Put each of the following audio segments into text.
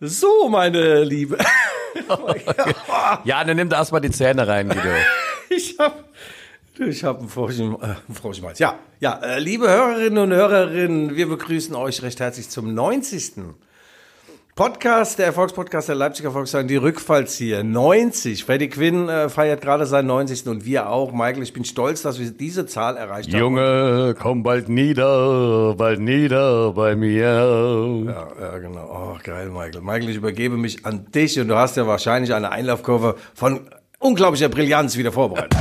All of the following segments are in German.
So, meine Liebe. Ja, dann nimm da erstmal die Zähne rein, Guido. Ich habe ich hab einen froschen, äh, froschen Hals. Ja, ja äh, liebe Hörerinnen und Hörerinnen, wir begrüßen euch recht herzlich zum 90. Podcast, der Erfolgspodcast der Leipziger Volkswagen, die Rückfallzieher. 90. Freddie Quinn äh, feiert gerade seinen 90. und wir auch. Michael, ich bin stolz, dass wir diese Zahl erreicht haben. Junge, komm bald nieder, bald nieder bei mir. Ja, ja, genau. Oh, geil, Michael. Michael, ich übergebe mich an dich und du hast ja wahrscheinlich eine Einlaufkurve von unglaublicher Brillanz wieder vorbereitet.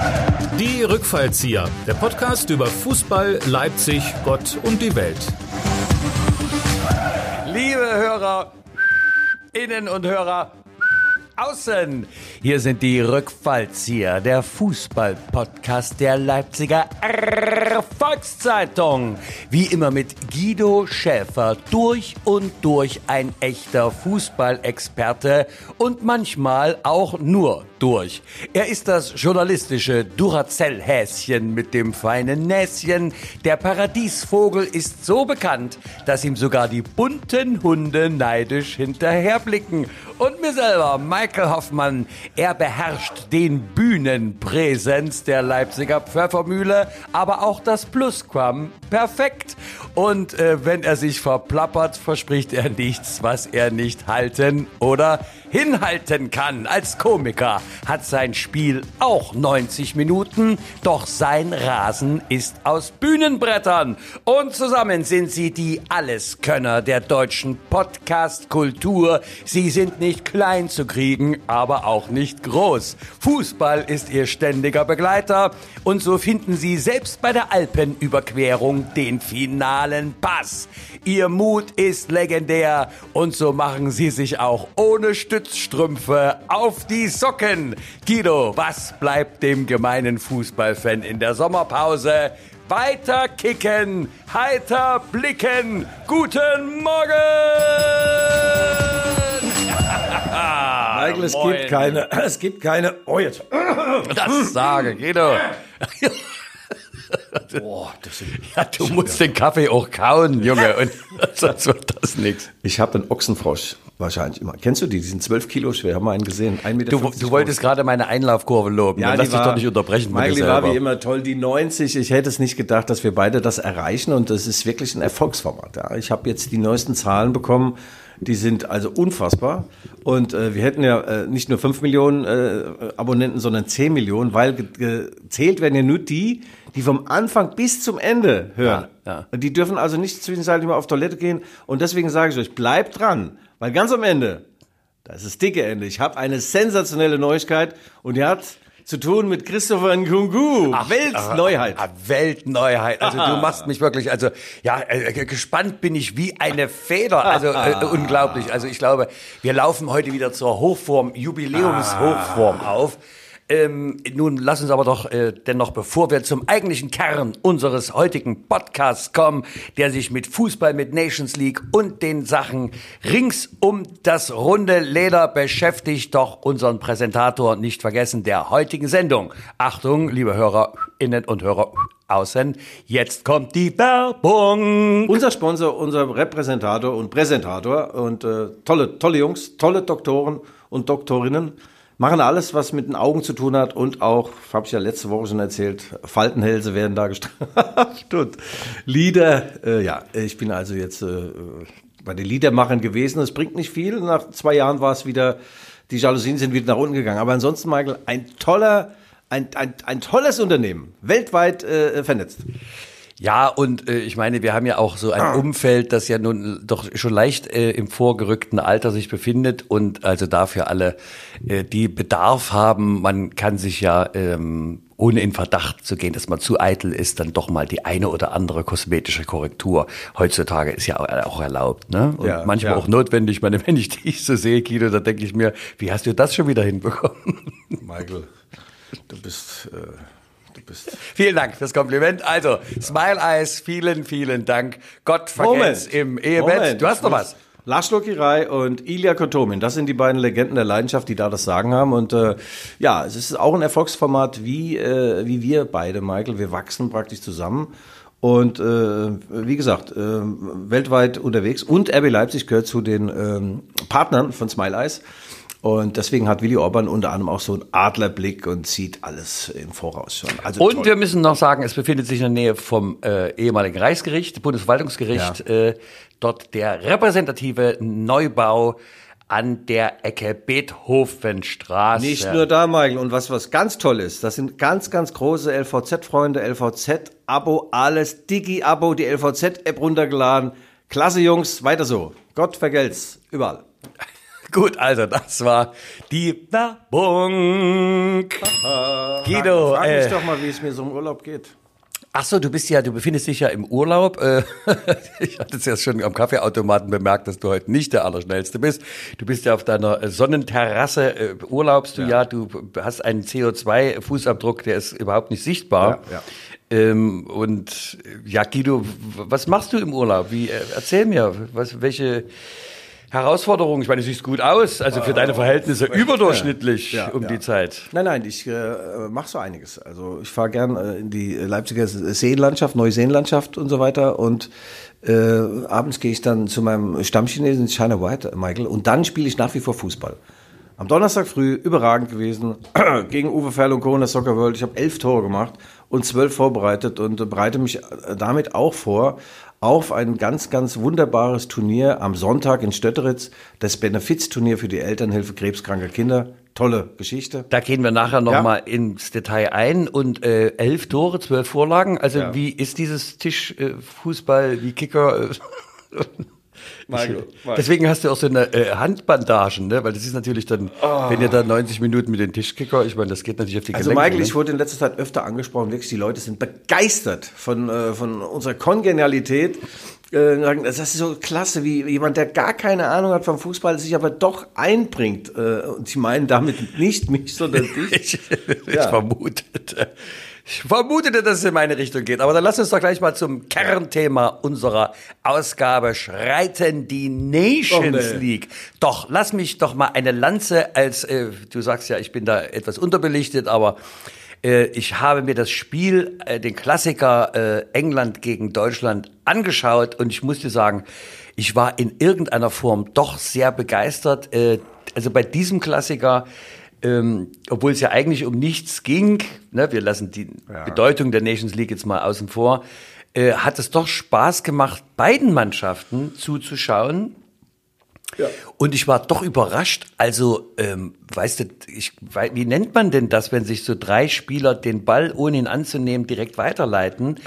Die Rückfallzieher, der Podcast über Fußball, Leipzig, Gott und die Welt. Liebe Hörer, Innen und Hörer außen. Hier sind die Rückfallzieher, der Fußball-Podcast der Leipziger Volkszeitung. Wie immer mit Guido Schäfer, durch und durch ein echter Fußballexperte und manchmal auch nur durch. Er ist das journalistische Duracell-Häschen mit dem feinen Näschen. Der Paradiesvogel ist so bekannt, dass ihm sogar die bunten Hunde neidisch hinterherblicken. Und mir selber, Michael Hoffmann, er beherrscht den Bühnenpräsenz der Leipziger Pfeffermühle, aber auch das Plusquam perfekt. Und äh, wenn er sich verplappert, verspricht er nichts, was er nicht halten oder hinhalten kann. Als Komiker hat sein Spiel auch 90 Minuten, doch sein Rasen ist aus Bühnenbrettern. Und zusammen sind sie die Alleskönner der deutschen Podcast-Kultur. Sie sind nicht klein zu kriegen, aber auch nicht groß. Fußball ist ihr ständiger Begleiter und so finden sie selbst bei der Alpenüberquerung den finalen Pass. Ihr Mut ist legendär und so machen sie sich auch ohne Stützstrümpfe auf die Socken. Guido, was bleibt dem gemeinen Fußballfan in der Sommerpause? Weiter kicken, heiter blicken. Guten Morgen! Michael, es Moin. gibt keine, es gibt keine, oh jetzt. Das sage, Guido. Boah, das sind, Ja, du musst den Kaffee auch kauen, Junge, und sonst wird das nichts. ich habe einen Ochsenfrosch wahrscheinlich immer. Kennst du die? Die sind 12 Kilo schwer, haben wir einen gesehen. 1,50 Meter Du, du wolltest gerade meine Einlaufkurve loben. Ja, lass die dich war, doch nicht unterbrechen Michael, die war wie immer toll. Die 90, ich hätte es nicht gedacht, dass wir beide das erreichen und das ist wirklich ein Erfolgsformat. Ja. Ich habe jetzt die neuesten Zahlen bekommen, die sind also unfassbar und äh, wir hätten ja äh, nicht nur 5 Millionen äh, Abonnenten, sondern 10 Millionen, weil ge- gezählt werden ja nur die, die vom Anfang bis zum Ende hören. Ja, ja. Und die dürfen also nicht zwischenzeitlich mal auf Toilette gehen und deswegen sage ich euch, bleibt dran, weil ganz am Ende das ist das dicke Ende. Ich habe eine sensationelle Neuigkeit und die hat zu tun mit Christopher Nkungu. Weltneuheit. Ah, Weltneuheit. Also du machst mich wirklich, also ja, äh, gespannt bin ich wie eine Feder. Also äh, unglaublich. Also ich glaube, wir laufen heute wieder zur Hochform, Jubiläumshochform auf. Ähm, nun lass uns aber doch äh, dennoch, bevor wir zum eigentlichen Kern unseres heutigen Podcasts kommen, der sich mit Fußball, mit Nations League und den Sachen rings um das runde Leder beschäftigt, doch unseren Präsentator nicht vergessen der heutigen Sendung. Achtung, liebe Hörerinnen und Hörer außen, jetzt kommt die Werbung. Unser Sponsor, unser Repräsentator und Präsentator und äh, tolle, tolle Jungs, tolle Doktoren und Doktorinnen machen alles, was mit den Augen zu tun hat und auch, habe ich ja letzte Woche schon erzählt, Faltenhälse werden da gestraft und Lieder. Äh, ja, ich bin also jetzt äh, bei den Liedermachern gewesen. Es bringt nicht viel. Nach zwei Jahren war es wieder, die Jalousien sind wieder nach unten gegangen. Aber ansonsten, Michael, ein toller, ein, ein, ein tolles Unternehmen, weltweit äh, vernetzt. Ja, und äh, ich meine, wir haben ja auch so ein Umfeld, das ja nun doch schon leicht äh, im vorgerückten Alter sich befindet und also dafür alle, äh, die Bedarf haben, man kann sich ja ähm, ohne in Verdacht zu gehen, dass man zu eitel ist, dann doch mal die eine oder andere kosmetische Korrektur heutzutage ist ja auch- erlaubt, ne? Und Ja, manchmal ja. auch notwendig. Ich meine, wenn ich dich so sehe, Guido, da denke ich mir, wie hast du das schon wieder hinbekommen? Michael, du bist, äh, du bist. Vielen Dank fürs Kompliment. Also, Smile Eyes, vielen, vielen Dank. Gott vergelt's im Ehebett. Du hast noch was. Lars Lokirei und Ilya Kotomin, das sind die beiden Legenden der Leidenschaft, die da das Sagen haben. Und äh, ja, es ist auch ein Erfolgsformat wie, äh, wie wir beide, Michael. Wir wachsen praktisch zusammen. Und äh, wie gesagt, äh, weltweit unterwegs. Und RB Leipzig gehört zu den ähm, Partnern von Smile Eyes. Und deswegen hat Willy Orban unter anderem auch so einen Adlerblick und sieht alles im Voraus schon. Also und toll. wir müssen noch sagen, es befindet sich in der Nähe vom äh, ehemaligen Reichsgericht, Bundesverwaltungsgericht, ja. äh, dort der repräsentative Neubau an der Ecke Beethovenstraße. Nicht nur da, Michael. Und was, was ganz toll ist, das sind ganz, ganz große LVZ-Freunde, LVZ-Abo, alles Digi-Abo, die LVZ-App runtergeladen. Klasse, Jungs, weiter so. Gott vergelt's, überall. Gut, also das war die Werbung. Guido, frag, frag mich äh, doch mal, wie es mir so im Urlaub geht. Ach so, du bist ja, du befindest dich ja im Urlaub. Äh, ich hatte es ja schon am Kaffeeautomaten bemerkt, dass du heute nicht der Allerschnellste bist. Du bist ja auf deiner Sonnenterrasse, äh, urlaubst du ja. ja. du hast einen CO2-Fußabdruck, der ist überhaupt nicht sichtbar. Ja, ja. Ähm, und ja, Guido, was machst du im Urlaub? Wie, erzähl mir, was, welche Herausforderung. Ich meine, du siehst gut aus, also für deine Verhältnisse überdurchschnittlich ja, um ja. die Zeit. Nein, nein, ich äh, mache so einiges. Also ich fahre gern äh, in die Leipziger Seenlandschaft, Neuseenlandschaft und so weiter und äh, abends gehe ich dann zu meinem Stammchinesen China White, Michael, und dann spiele ich nach wie vor Fußball. Am Donnerstag früh überragend gewesen gegen Uwe Ferl und Co. in der Soccer World. Ich habe elf Tore gemacht und zwölf vorbereitet und bereite mich damit auch vor auf ein ganz, ganz wunderbares Turnier am Sonntag in Stötteritz, das Benefizturnier für die Elternhilfe krebskranker Kinder. Tolle Geschichte. Da gehen wir nachher nochmal ja. ins Detail ein. Und äh, elf Tore, zwölf Vorlagen. Also ja. wie ist dieses Tischfußball, äh, wie Kicker? Deswegen hast du auch so eine äh, Handbandagen, ne? Weil das ist natürlich dann, oh. wenn ihr da 90 Minuten mit den Tischkicker, ich meine, das geht natürlich auf die Also Gelenke, Michael, ne? ich wurde in letzter Zeit öfter angesprochen, wirklich, die Leute sind begeistert von, äh, von unserer Kongenialität. Äh, das ist so klasse, wie jemand, der gar keine Ahnung hat vom Fußball, sich aber doch einbringt. Äh, und sie meinen damit nicht mich, sondern dich. ich, ich ja. Ich vermutete, dass es in meine Richtung geht. Aber dann lass uns doch gleich mal zum Kernthema unserer Ausgabe schreiten, die Nations oh, League. Doch, lass mich doch mal eine Lanze als, äh, du sagst ja, ich bin da etwas unterbelichtet, aber äh, ich habe mir das Spiel, äh, den Klassiker äh, England gegen Deutschland angeschaut und ich muss dir sagen, ich war in irgendeiner Form doch sehr begeistert. Äh, also bei diesem Klassiker ähm, obwohl es ja eigentlich um nichts ging, ne, wir lassen die ja. Bedeutung der Nations League jetzt mal außen vor, äh, hat es doch Spaß gemacht, beiden Mannschaften zuzuschauen. Ja. Und ich war doch überrascht. Also, ähm, weißt du, ich, wie nennt man denn das, wenn sich so drei Spieler den Ball, ohne ihn anzunehmen, direkt weiterleiten?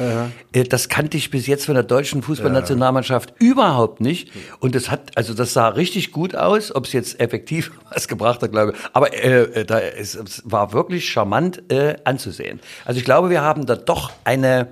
Äh, das kannte ich bis jetzt von der deutschen Fußballnationalmannschaft überhaupt nicht. Und das hat, also das sah richtig gut aus. Ob es jetzt effektiv was gebracht hat, glaube ich. Aber äh, äh, da, es, es war wirklich charmant äh, anzusehen. Also ich glaube, wir haben da doch eine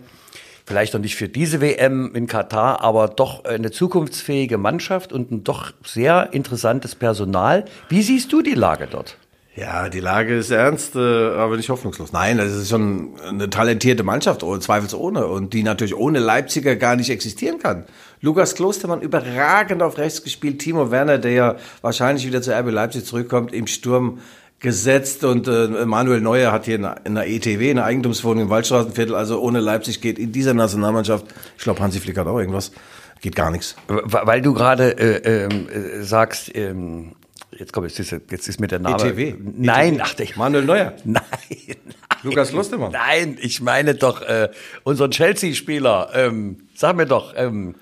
vielleicht noch nicht für diese WM in Katar, aber doch eine zukunftsfähige Mannschaft und ein doch sehr interessantes Personal. Wie siehst du die Lage dort? Ja, die Lage ist ernst, äh, aber nicht hoffnungslos. Nein, es ist schon eine talentierte Mannschaft, oh, zweifelsohne, und die natürlich ohne Leipziger gar nicht existieren kann. Lukas Klostermann überragend auf rechts gespielt, Timo Werner, der ja wahrscheinlich wieder zu RB Leipzig zurückkommt, im Sturm gesetzt und äh, Manuel Neuer hat hier in der ETW, eine Eigentumswohnung im Waldstraßenviertel, also ohne Leipzig geht in dieser Nationalmannschaft, ich glaube Hansi Flick hat auch irgendwas, geht gar nichts. Weil du gerade äh, ähm, äh, sagst, ähm, jetzt komm, jetzt ist, jetzt ist mir der Name. ETW? Nein, ach, ich, Manuel Neuer? Nein. nein Lukas Lustemann? Nein, ich meine doch äh, unseren Chelsea-Spieler, ähm, sag mir doch, ähm,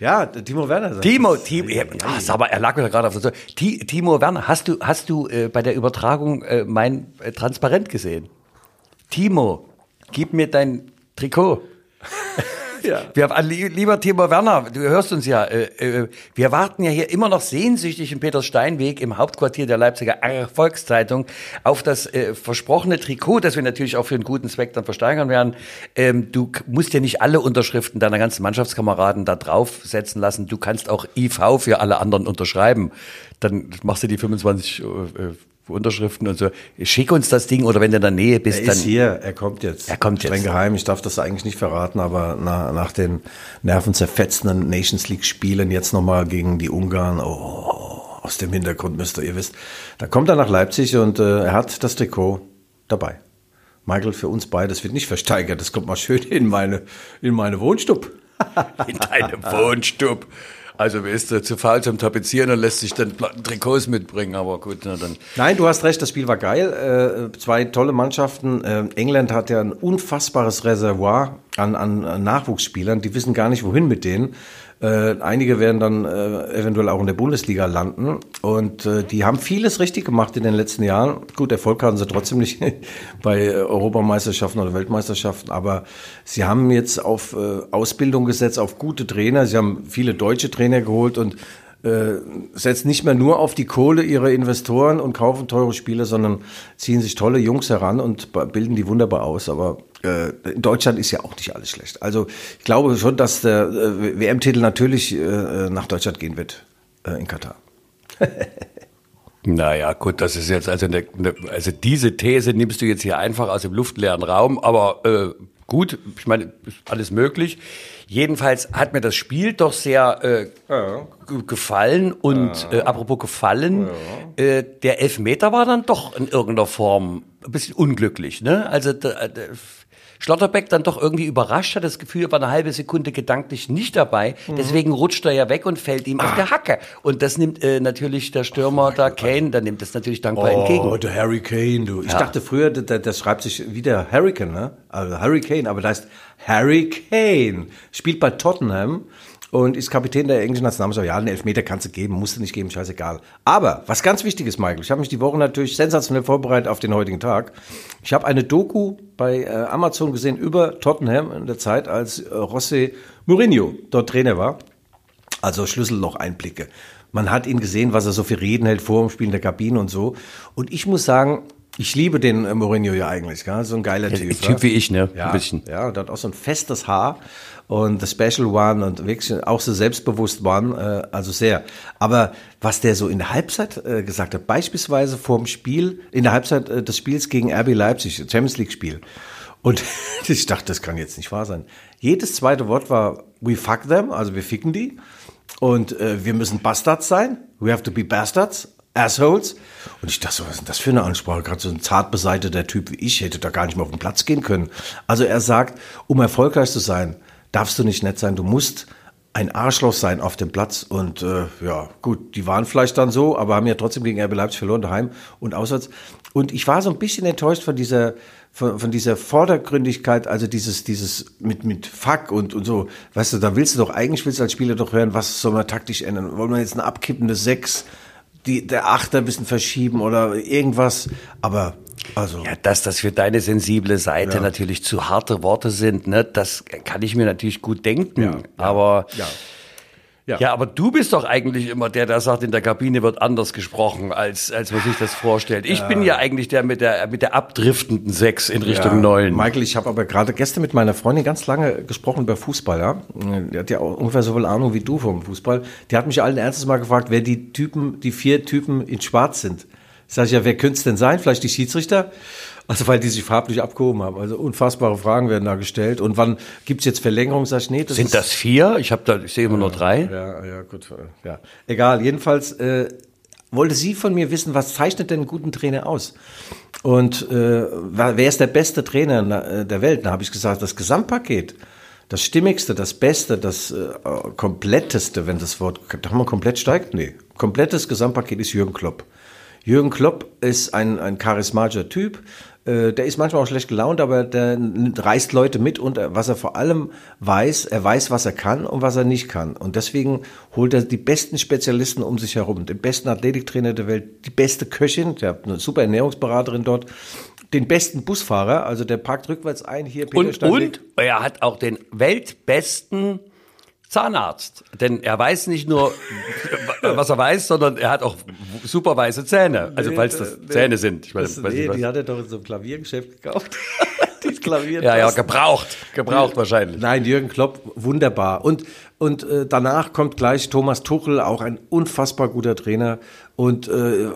ja, Timo Werner. Timo, Timo, ja, ach, aber er lag mir gerade auf der Timo Werner, hast du, hast du äh, bei der Übertragung äh, mein äh, Transparent gesehen? Timo, gib mir dein Trikot. Ja. Wir, lieber Timo Werner, du hörst uns ja, äh, äh, wir warten ja hier immer noch sehnsüchtig im Peter-Steinweg im Hauptquartier der Leipziger Volkszeitung auf das äh, versprochene Trikot, das wir natürlich auch für einen guten Zweck dann versteigern werden. Ähm, du musst ja nicht alle Unterschriften deiner ganzen Mannschaftskameraden da draufsetzen lassen. Du kannst auch IV für alle anderen unterschreiben. Dann machst du die 25 äh, Unterschriften und so. Schick uns das Ding oder wenn du in der Nähe bist, er dann. ist hier, er kommt jetzt. Er kommt Streng jetzt. geheim, ich darf das eigentlich nicht verraten, aber nach, nach den nervenzerfetzenden Nations League Spielen jetzt nochmal gegen die Ungarn, oh, aus dem Hintergrund müsst ihr, ihr wisst, da kommt er nach Leipzig und äh, er hat das Trikot dabei. Michael, für uns beide, das wird nicht versteigert, das kommt mal schön in meine, in meine Wohnstub. in deine Wohnstub. Also wer ist zu faul zum Tapezieren und lässt sich dann Trikots mitbringen, aber gut, na dann. Nein, du hast recht, das Spiel war geil. Äh, zwei tolle Mannschaften. Äh, England hat ja ein unfassbares Reservoir an, an Nachwuchsspielern. Die wissen gar nicht, wohin mit denen. Äh, einige werden dann äh, eventuell auch in der Bundesliga landen. Und äh, die haben vieles richtig gemacht in den letzten Jahren. Gut, Erfolg hatten sie trotzdem nicht bei Europameisterschaften oder Weltmeisterschaften, aber sie haben jetzt auf äh, Ausbildung gesetzt, auf gute Trainer. Sie haben viele deutsche Trainer geholt und äh, setzen nicht mehr nur auf die Kohle ihrer Investoren und kaufen teure Spiele, sondern ziehen sich tolle Jungs heran und bilden die wunderbar aus. Aber äh, in Deutschland ist ja auch nicht alles schlecht. Also ich glaube schon, dass der äh, WM-Titel natürlich äh, nach Deutschland gehen wird äh, in Katar. Naja, gut, das ist jetzt also eine, eine, also diese These nimmst du jetzt hier einfach aus dem luftleeren Raum, aber äh, gut, ich meine, ist alles möglich. Jedenfalls hat mir das Spiel doch sehr äh, ja. gefallen und ja. äh, apropos gefallen, ja. äh, der Elfmeter war dann doch in irgendeiner Form ein bisschen unglücklich, ne? Also äh, Schlotterbeck dann doch irgendwie überrascht hat, das Gefühl, er war eine halbe Sekunde gedanklich nicht dabei. Mhm. Deswegen rutscht er ja weg und fällt ihm ah. auf der Hacke. Und das nimmt äh, natürlich der Stürmer da Kane, der nimmt das natürlich dankbar oh, entgegen. Oh, der Harry Kane, du. Ich ja. dachte früher, das, das schreibt sich wieder Hurricane, ne? Also Harry Kane, aber da ist Harry Kane. Spielt bei Tottenham und ist Kapitän der englischen Nationalmannschaft. Ja, einen Elfmeter kannst du geben, musst du nicht geben, scheißegal. Aber was ganz wichtig ist, Michael, ich habe mich die Woche natürlich sensationell vorbereitet auf den heutigen Tag. Ich habe eine Doku bei äh, Amazon gesehen über Tottenham in der Zeit, als äh, José Mourinho dort Trainer war. Also Schlüsselloch-Einblicke. Man hat ihn gesehen, was er so für Reden hält vor dem Spiel in der Kabine und so. Und ich muss sagen, ich liebe den äh, Mourinho ja eigentlich, gell? so ein geiler Typ. Typ ja? wie ich, ne? Ja, ein bisschen. Ja, und hat auch so ein festes Haar und The Special One und wirklich auch so selbstbewusst waren, äh, also sehr. Aber was der so in der Halbzeit äh, gesagt hat, beispielsweise vor dem Spiel, in der Halbzeit äh, des Spiels gegen RB Leipzig, Champions League Spiel. Und ich dachte, das kann jetzt nicht wahr sein. Jedes zweite Wort war, we fuck them, also wir ficken die. Und äh, wir müssen Bastards sein. We have to be Bastards. Assholes. Und ich dachte, was ist denn das für eine Ansprache? Gerade so ein zart beseiteter Typ wie ich hätte da gar nicht mehr auf den Platz gehen können. Also er sagt, um erfolgreich zu sein, darfst du nicht nett sein, du musst ein Arschloch sein auf dem Platz. Und äh, ja, gut, die waren vielleicht dann so, aber haben ja trotzdem gegen RB Leipzig verloren, daheim und auswärts. Und ich war so ein bisschen enttäuscht von dieser, von, von dieser Vordergründigkeit, also dieses, dieses mit, mit Fuck und, und so. Weißt du, da willst du doch, eigentlich willst du als Spieler doch hören, was soll man taktisch ändern? Wollen wir jetzt eine abkippende Sechs, die, der Achter ein bisschen verschieben oder irgendwas? Aber also. Ja, dass das für deine sensible Seite ja. natürlich zu harte Worte sind, ne, das kann ich mir natürlich gut denken. Ja, aber ja. Ja. ja, aber du bist doch eigentlich immer der, der sagt, in der Kabine wird anders gesprochen, als, als man sich das vorstellt. Ich ja. bin ja eigentlich der mit der, mit der abdriftenden Sechs in Richtung ja. Neun. Michael, ich habe aber gerade gestern mit meiner Freundin ganz lange gesprochen über Fußball, ja. Die hat ja auch ungefähr so viel Ahnung wie du vom Fußball. Die hat mich allen Ernstes mal gefragt, wer die Typen, die vier Typen in Schwarz sind. Sag ich ja, wer könnte es denn sein? Vielleicht die Schiedsrichter? Also weil die sich farblich abgehoben haben. Also unfassbare Fragen werden da gestellt. Und wann gibt's jetzt Verlängerung? Sag ich, nee, das Sind das vier? Ich habe da, ich sehe immer ja, nur drei. Ja, ja, gut. Ja. Egal, jedenfalls äh, wollte sie von mir wissen, was zeichnet denn einen guten Trainer aus? Und äh, wer ist der beste Trainer äh, der Welt? Da habe ich gesagt, das Gesamtpaket. Das Stimmigste, das Beste, das äh, Kompletteste, wenn das Wort, da haben wir komplett steigt? Nee. Komplettes Gesamtpaket ist Jürgen Klopp. Jürgen Klopp ist ein, ein charismatischer Typ. Äh, der ist manchmal auch schlecht gelaunt, aber der reißt Leute mit und äh, was er vor allem weiß, er weiß, was er kann und was er nicht kann. Und deswegen holt er die besten Spezialisten um sich herum. Den besten Athletiktrainer der Welt, die beste Köchin, der hat eine super Ernährungsberaterin dort, den besten Busfahrer, also der parkt rückwärts ein hier. Peter und, und er hat auch den weltbesten Zahnarzt. Denn er weiß nicht nur, was er weiß, sondern er hat auch super weiße Zähne. Also falls das nee, Zähne sind. Ich weiß, nee, nicht, die hat er doch in so einem Klaviergeschäft gekauft. Klavier. Ja, ja, gebraucht. Gebraucht wahrscheinlich. Nein, Jürgen Klopp, wunderbar. Und, und äh, danach kommt gleich Thomas Tuchel, auch ein unfassbar guter Trainer. Und äh,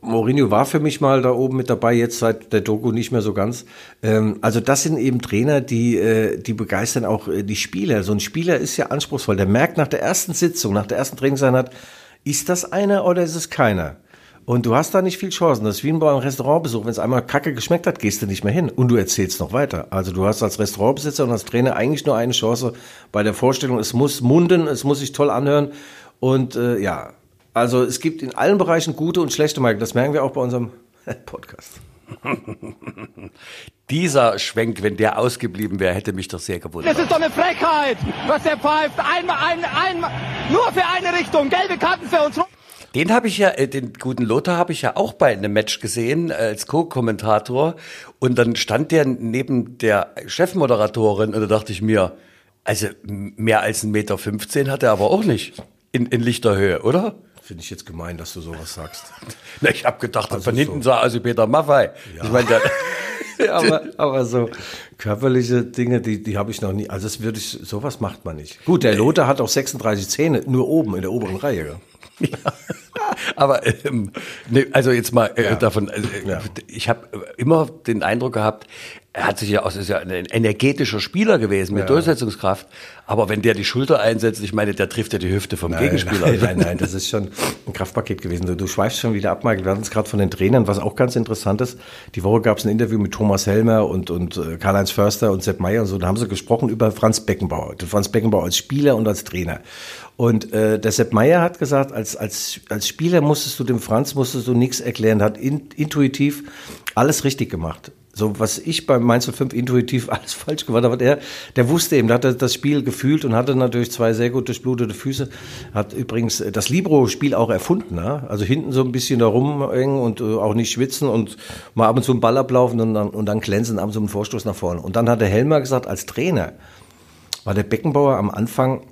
Mourinho war für mich mal da oben mit dabei, jetzt seit der Doku nicht mehr so ganz. Ähm, also das sind eben Trainer, die, äh, die begeistern auch äh, die Spieler. So ein Spieler ist ja anspruchsvoll. Der merkt nach der ersten Sitzung, nach der ersten Trainingseinheit, ist das einer oder ist es keiner? Und du hast da nicht viel Chancen. Das ist wie beim Restaurantbesuch. Wenn es einmal kacke geschmeckt hat, gehst du nicht mehr hin. Und du erzählst noch weiter. Also du hast als Restaurantbesitzer und als Trainer eigentlich nur eine Chance bei der Vorstellung. Es muss munden, es muss sich toll anhören. Und äh, ja, also es gibt in allen Bereichen gute und schlechte Mike. Das merken wir auch bei unserem Podcast. Dieser Schwenk, wenn der ausgeblieben wäre, hätte mich doch sehr gewundert. Das ist doch eine Frechheit, was der pfeift. Einmal, ein, einmal, nur für eine Richtung. Gelbe Karten für uns. Den habe ich ja, äh, den guten Lothar habe ich ja auch bei einem Match gesehen äh, als Co-Kommentator und dann stand der neben der Chefmoderatorin und da dachte ich mir, also mehr als 1,15 Meter 15 hat er aber auch nicht in, in lichter Höhe, oder? Finde ich jetzt gemein, dass du sowas sagst. Na, ich habe gedacht, also von hinten so. sah also Peter Maffei. Ja. Ich meine, ja, aber, aber so körperliche Dinge, die, die habe ich noch nie. Also das würde ich, sowas macht man nicht. Gut, der Lothar hat auch 36 Zähne, nur oben in der oberen Reihe. Ja. Aber ähm, ne, also jetzt mal äh, ja. davon, äh, ja. ich habe immer den Eindruck gehabt, er hat sich ja aus, ist ja ein energetischer Spieler gewesen mit ja. Durchsetzungskraft. Aber wenn der die Schulter einsetzt, ich meine, der trifft ja die Hüfte vom nein, Gegenspieler. Nein, nein, nein, das ist schon ein Kraftpaket gewesen. Du, du schweifst schon wieder ab, Michael. Wir hatten es gerade von den Trainern, was auch ganz interessant ist. Die Woche gab es ein Interview mit Thomas Helmer und, und äh, Karl-Heinz Förster und Sepp Meyer und so. Da haben sie gesprochen über Franz Beckenbauer. Franz Beckenbauer als Spieler und als Trainer. Und äh, der Sepp Meyer hat gesagt, als, als, als Spieler musstest du dem Franz musstest du nichts erklären, hat in, intuitiv alles richtig gemacht so was ich beim Mainz 05 intuitiv alles falsch gemacht habe, der, der wusste eben, der hatte das Spiel gefühlt und hatte natürlich zwei sehr gut durchblutete Füße. Hat übrigens das Libro-Spiel auch erfunden, ne? also hinten so ein bisschen da rumhängen und äh, auch nicht schwitzen und mal ab und zu einen Ball ablaufen und dann, und dann glänzen, ab und zu einen Vorstoß nach vorne. Und dann hat der Helmer gesagt, als Trainer war der Beckenbauer am Anfang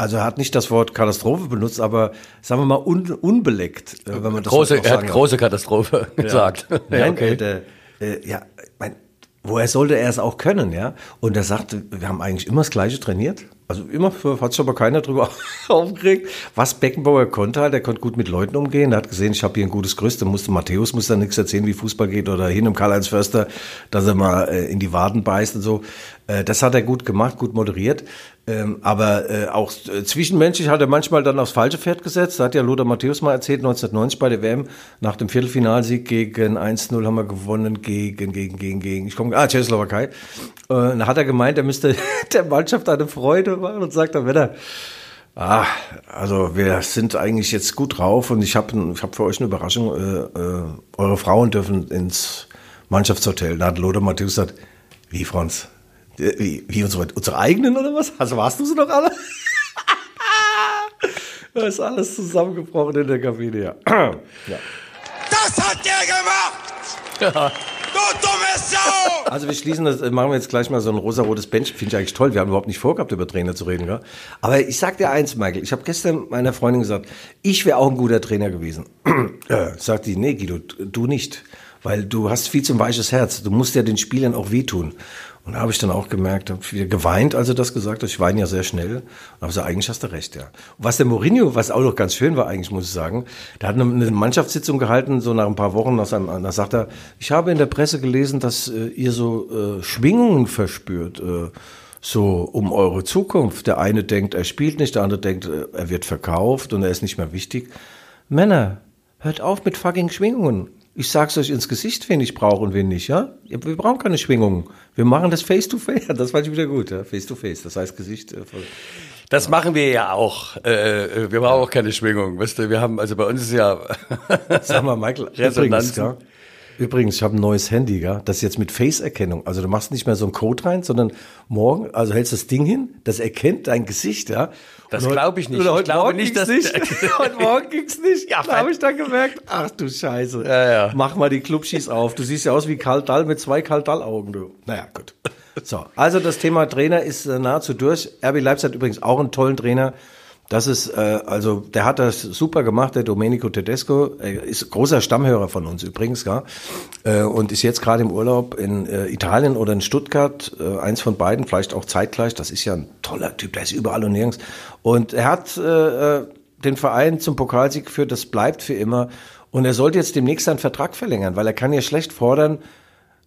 also er hat nicht das Wort Katastrophe benutzt, aber sagen wir mal un, unbeleckt, äh, wenn man das große, Er hat große Katastrophe gesagt. Ja. Nein, okay. der, äh, ja, mein, woher sollte er es auch können, ja? Und er sagte, wir haben eigentlich immer das Gleiche trainiert. Also immer hat sich aber keiner drüber aufgeregt. Was Beckenbauer konnte halt, er konnte gut mit Leuten umgehen. Er hat gesehen, ich habe hier ein gutes Gerüst. Da musste Matthäus muss da nichts erzählen, wie Fußball geht oder hin um Karl-Heinz Förster, dass er mal äh, in die Waden beißt und so. Äh, das hat er gut gemacht, gut moderiert. Ähm, aber äh, auch äh, zwischenmenschlich hat er manchmal dann aufs falsche Pferd gesetzt. Da hat ja Lothar Matthäus mal erzählt, 1990 bei der WM, nach dem Viertelfinalsieg gegen 1-0 haben wir gewonnen gegen, gegen, gegen, gegen, ich komme, ah, Tschechoslowakei. Äh, da hat er gemeint, er müsste der Mannschaft eine Freude machen und sagt dann, wenn er, Ah, also wir sind eigentlich jetzt gut drauf und ich habe ich hab für euch eine Überraschung. Äh, äh, eure Frauen dürfen ins Mannschaftshotel. Da hat Lothar Matthäus gesagt, wie Franz, wie, wie unsere, unsere eigenen oder was? Also warst du sie doch alle? da ist alles zusammengebrochen in der Kabine, ja. ja. Das hat der gemacht! Ja. Also wir schließen das, machen wir jetzt gleich mal so ein rosa-rotes Bench. Finde ich eigentlich toll. Wir haben überhaupt nicht vorgehabt, über Trainer zu reden. Gell? Aber ich sag dir eins, Michael. Ich habe gestern meiner Freundin gesagt, ich wäre auch ein guter Trainer gewesen. äh, sagt die, nee Guido, du nicht. Weil du hast viel zu weiches Herz. Du musst ja den Spielern auch wehtun. Und da habe ich dann auch gemerkt, habe wieder geweint, als er das gesagt hat. Ich weine ja sehr schnell. Und habe gesagt, eigentlich hast du recht, ja. Was der Mourinho, was auch noch ganz schön war, eigentlich muss ich sagen, der hat eine, eine Mannschaftssitzung gehalten, so nach ein paar Wochen, nach seinem, da sagt er, ich habe in der Presse gelesen, dass äh, ihr so äh, Schwingungen verspürt, äh, so um eure Zukunft. Der eine denkt, er spielt nicht, der andere denkt, äh, er wird verkauft und er ist nicht mehr wichtig. Männer, hört auf mit fucking Schwingungen. Ich sag's euch ins Gesicht, wen ich brauche und wen nicht, ja? Wir brauchen keine Schwingungen. Wir machen das face to face. Das fand ich wieder gut, ja? Face to face. Das heißt Gesicht. Äh, das machen wir ja auch. Äh, äh, wir brauchen auch keine Schwingung. Weißt du, wir haben, also bei uns ist ja. Sag mal, Michael, Resonanz. Übrigens, Übrigens, ich habe ein neues Handy, ja. Das ist jetzt mit Face-Erkennung. Also du machst nicht mehr so einen Code rein, sondern morgen, also hältst das Ding hin, das erkennt dein Gesicht, ja. Das glaube ich nicht. Heute ich glaube Morgen nicht, dass nicht. heute Morgen ging's nicht. Ja, da habe ich dann gemerkt, ach du Scheiße. Ja, ja. Mach mal die Clubschieß auf. Du siehst ja aus wie Karl Dall mit zwei Karl Dall Augen, du. Naja, gut. So, also das Thema Trainer ist äh, nahezu durch. RB Leipzig hat übrigens auch einen tollen Trainer. Das ist, äh, also der hat das super gemacht, der Domenico Tedesco, er ist großer Stammhörer von uns übrigens, ja, äh, und ist jetzt gerade im Urlaub in äh, Italien oder in Stuttgart, äh, eins von beiden, vielleicht auch zeitgleich. Das ist ja ein toller Typ, der ist überall und nirgends. Und er hat äh, äh den Verein zum Pokalsieg geführt, das bleibt für immer. Und er sollte jetzt demnächst seinen Vertrag verlängern, weil er kann ja schlecht fordern,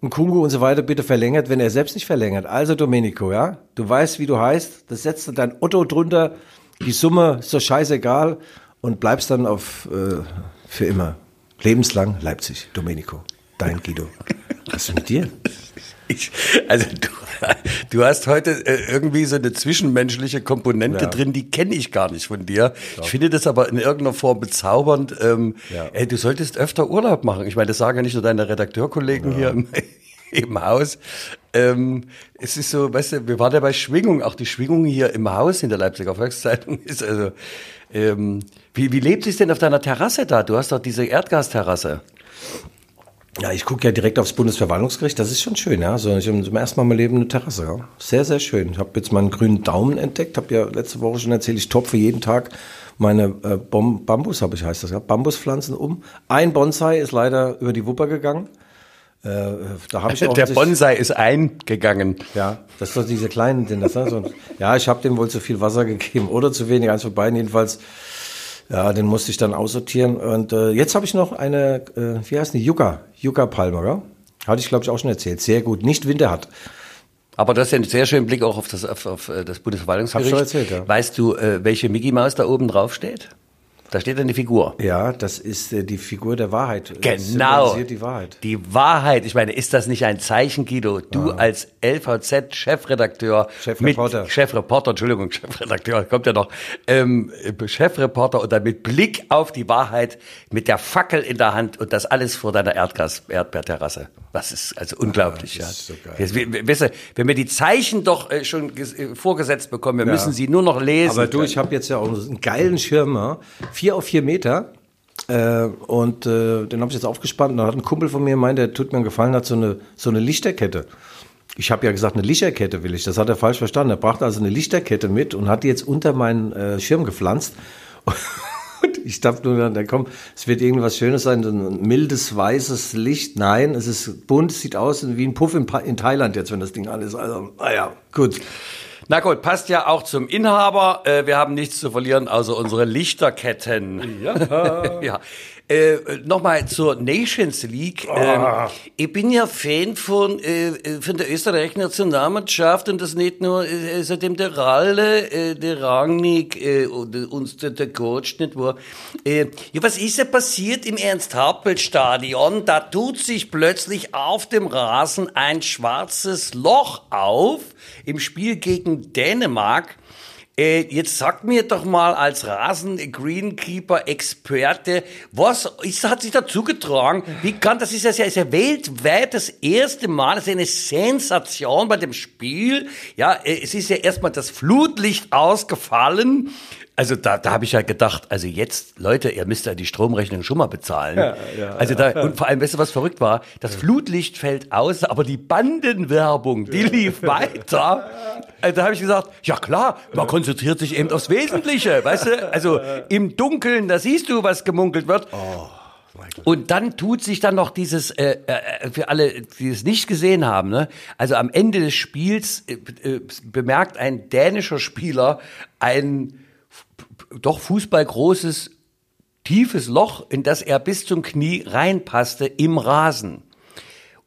ein Kungu und so weiter bitte verlängert, wenn er selbst nicht verlängert. Also Domenico, ja, du weißt, wie du heißt, das setzt dein Otto drunter die Summe ist doch scheißegal und bleibst dann auf äh, für immer Lebenslang Leipzig. Domenico, dein Guido. Was ist mit dir? Ich, also du, du hast heute äh, irgendwie so eine zwischenmenschliche Komponente Ja. drin, die kenne ich gar nicht von dir. Ich finde das aber in irgendeiner Form bezaubernd. Ähm, Ja. ey, du solltest öfter Urlaub machen. Ich meine, das sagen ja nicht nur deine Redakteurkollegen hier im, im Haus. Ähm, es ist so, weißt du, wir waren ja bei Schwingung, auch die Schwingung hier im Haus in der Leipziger Volkszeitung ist also, ähm, wie, wie lebt es denn auf deiner Terrasse da? Du hast doch diese Erdgasterrasse. Ja, ich gucke ja direkt aufs Bundesverwaltungsgericht. Das ist schon schön, ja. So, ich habe zum ersten Mal in meinem Leben eine Terrasse. Ja. Sehr, sehr schön. Ich habe jetzt meinen grünen Daumen entdeckt. Habe ja letzte Woche schon erzählt, ich topfe jeden Tag meine äh, Bambus, habe ich heißt das, ja, Bambuspflanzen um. Ein Bonsai ist leider über die Wupper gegangen. Äh, da habe ich auch Der Bonsai ist eingegangen. Ja, das ist doch diese kleinen sind das, ne? so, Ja, ich habe dem wohl zu viel Wasser gegeben oder zu wenig, eins von beiden jedenfalls. Ja, den musste ich dann aussortieren. Und äh, jetzt habe ich noch eine, äh, wie heißt die, Yucca, Yucca-Palme, gell? Hatte ich, glaube ich, auch schon erzählt. Sehr gut. Nicht Winter hat. Aber du hast ja einen sehr schönen Blick auch auf das, auf, auf äh, das Bundesverwaltungsgericht. Hab schon erzählt, ja. Weißt du, äh, welche Mickey Maus da oben drauf steht? Da steht eine Figur. Ja, das ist äh, die Figur der Wahrheit. Genau. die Wahrheit. Die Wahrheit. Ich meine, ist das nicht ein Zeichen, Guido? Du als LVZ-Chefredakteur, Chefreporter. mit Chefreporter, Entschuldigung, Chefredakteur, kommt ja noch, ähm, Chefreporter und dann mit Blick auf die Wahrheit, mit der Fackel in der Hand und das alles vor deiner Erdgas Erdbeerterrasse. Das ist also unglaublich. das ist ja. so geil. Wir- wir- wenn wir die Zeichen doch äh, schon äh, vorgesetzt bekommen, wir müssen sie nur noch lesen. Aber du, ich habe jetzt ja auch einen geilen Schirm, ja. Vier auf vier Meter. Äh, und äh, den habe ich jetzt aufgespannt. Da hat ein Kumpel von mir meint, der tut mir einen Gefallen, hat so eine, so eine Lichterkette. Ich habe ja gesagt, eine Lichterkette will ich. Das hat er falsch verstanden. Er brachte also eine Lichterkette mit und hat die jetzt unter meinen äh, Schirm gepflanzt. Und ich dachte nur, dann komm, es wird irgendwas Schönes sein, so ein mildes, weißes Licht. Nein, es ist bunt, sieht aus wie ein Puff in, in Thailand jetzt, wenn das Ding alles. Also, naja, gut. Na gut, passt ja auch zum Inhaber. Äh, wir haben nichts zu verlieren, außer unsere Lichterketten. Ja. ja. Äh, Nochmal zur Nations League. Ähm, ich bin ja Fan von, äh, äh, von der österreichischen Nationalmannschaft und das nicht nur, äh, seitdem der Ralle, äh, der Rangnick äh, und äh, uns der, der Coach nicht war. Äh, ja, was ist ja passiert im Ernst-Happel-Stadion? Da tut sich plötzlich auf dem Rasen ein schwarzes Loch auf im Spiel gegen Dänemark. Äh, jetzt sag mir doch mal als Rasen-Greenkeeper-Experte, was ist, hat sich da zugetragen? Wie kann, das ist ja, ist ja weltweit das erste Mal, das ist eine Sensation bei dem Spiel. Ja, äh, es ist ja erstmal das Flutlicht ausgefallen. Also da, da habe ich ja gedacht, also jetzt, Leute, ihr müsst ja die Stromrechnung schon mal bezahlen. also da, und vor allem, weißt du, was verrückt war? Das Flutlicht fällt aus, aber die Bandenwerbung, die lief weiter. Also da habe ich gesagt, ja klar, man konzentriert sich eben aufs Wesentliche, weißt du? Also im Dunkeln, da siehst du, was gemunkelt wird. Und dann tut sich dann noch dieses, äh, äh, für alle, die es nicht gesehen haben, ne? also am Ende des Spiels äh, äh, bemerkt ein dänischer Spieler ein doch fußballgroßes, tiefes Loch, in das er bis zum Knie reinpasste im Rasen.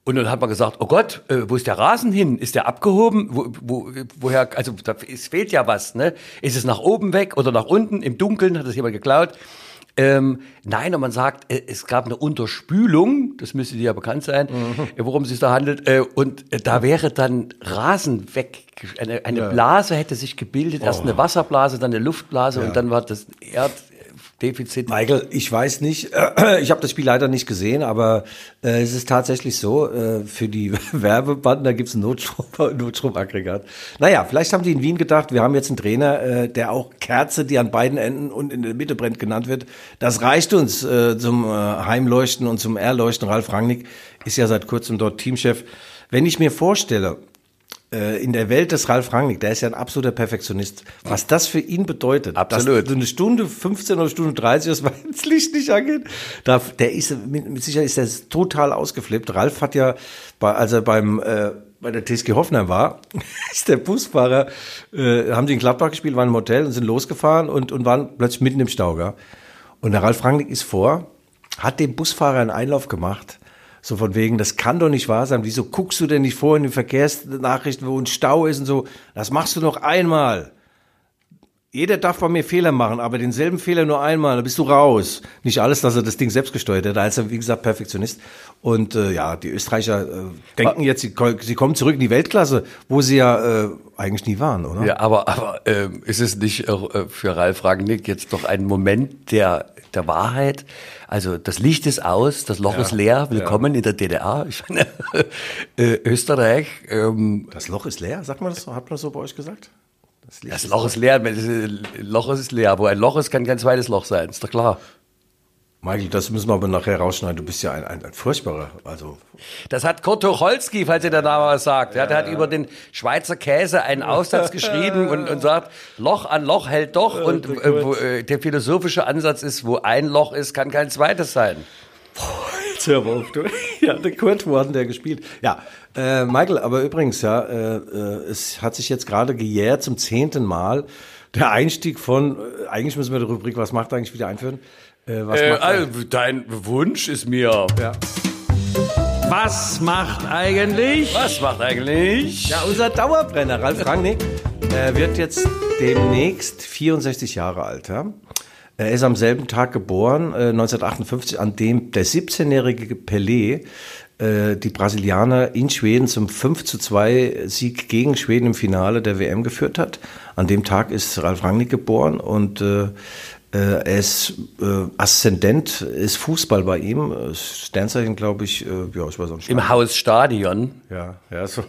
Und dann hat man gesagt, oh Gott, äh, wo ist der Rasen hin? Ist der abgehoben? Wo, wo, woher, also da, es fehlt ja was, ne? Ist es nach oben weg oder nach unten? Im Dunkeln hat es jemand geklaut? Ähm, nein, und man sagt, äh, es gab eine Unterspülung, das müsste dir ja bekannt sein, äh, worum es sich da handelt, äh, und äh, da wäre dann Rasen weg, eine, eine Blase hätte sich gebildet, erst eine Wasserblase, dann eine Luftblase und dann war das Erddefizit. Michael, ich weiß nicht, ich habe das Spiel leider nicht gesehen, aber äh, es ist tatsächlich so, äh, für die Werbebanden, da gibt's ein Notstrom, Notstromaggregat. Naja, vielleicht haben die in Wien gedacht, wir haben jetzt einen Trainer, äh, der auch Kerze, die an beiden Enden und in der Mitte brennt, genannt wird. Das reicht uns äh, zum äh, Heimleuchten und zum Erleuchten. Ralf Rangnick ist ja seit kurzem dort Teamchef. Wenn ich mir vorstelle, in der Welt des Ralf Rangnick, der ist ja ein absoluter Perfektionist, was das für ihn bedeutet. Absolut. Dass so eine Stunde 15 oder Stunde 30, das das Licht nicht angeht, da, der ist, mit, mit Sicherheit ist der total ausgeflippt. Ralf hat ja, bei, als er beim, äh, bei der TSG Hoffenheim war, ist der Busfahrer, äh, haben die in Gladbach gespielt, waren im Hotel und sind losgefahren und, und waren plötzlich mitten im Stau. Gell? Und der Ralf Rangnick ist vor, hat dem Busfahrer einen Einlauf gemacht. So von wegen, das kann doch nicht wahr sein. Wieso guckst du denn nicht vor in den Verkehrsnachrichten, wo ein Stau ist und so? Das machst du noch einmal. jeder darf bei mir Fehler machen, aber denselben Fehler nur einmal, dann bist du raus. Nicht alles, dass er das Ding selbst gesteuert hat, als er, wie gesagt, Perfektionist. Und äh, ja, die Österreicher äh, denken jetzt, sie, sie kommen zurück in die Weltklasse, wo sie ja äh, eigentlich nie waren, oder? Ja, aber, aber ähm, ist es nicht äh, für Ralf Rangnick jetzt doch ein Moment der, der Wahrheit? Also das Licht ist aus, das Loch Ja, ist leer, willkommen ja. in der DDR. Ich meine, äh, Österreich, ähm, Das Loch ist leer, sagt man das so? Hat man das so bei euch gesagt? Licht das Loch ist leer, das Loch ist leer. Wo ein Loch ist, kann kein zweites Loch sein, ist doch klar. Michael, das müssen wir aber nachher rausschneiden. Du bist ja ein, ein, ein furchtbarer, also Das hat Kurt Tucholsky, falls ihr der Name was sagt. Ja, der hat über den Schweizer Käse einen Aufsatz geschrieben und, und sagt, Loch an Loch hält doch. Und äh, wo, äh, der philosophische Ansatz ist, wo ein Loch ist, kann kein zweites sein. Jetzt hör mal auf, du. Ja, der Kurt, wo hat denn der gespielt? Ja, äh, Michael, aber übrigens, ja, äh, äh, es hat sich jetzt gerade gejährt zum zehnten Mal der Einstieg von, äh, eigentlich müssen wir die Rubrik, was macht eigentlich wieder einführen? Äh, was Äh, macht also, dein Wunsch ist mir. ja. Was macht eigentlich? Was macht eigentlich? ja, unser Dauerbrenner, Ralf Rangnick, äh, wird jetzt demnächst 64 Jahre alt. Ja? Er ist am selben Tag geboren, äh, 1958, an dem der 17-jährige Pelé äh, die Brasilianer in Schweden zum 5 zu 2 Sieg gegen Schweden im Finale der WM geführt hat. An dem Tag ist Ralf Rangnick geboren und äh, äh, er ist äh, Aszendent, ist Fußball bei ihm. Sternzeichen, glaube ich, äh, ja, ich weiß auch nicht. Im Haus Stadion. Ja, ja, so.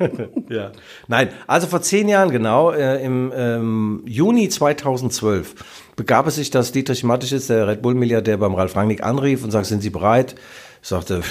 ja. Nein, also vor zehn Jahren genau, äh, im ähm, Juni 2012, begab es sich, dass Dietrich Mateschitz, der Red Bull-Milliardär, beim Ralf Rangnick anrief und sagte, sind Sie bereit? Ich sagte,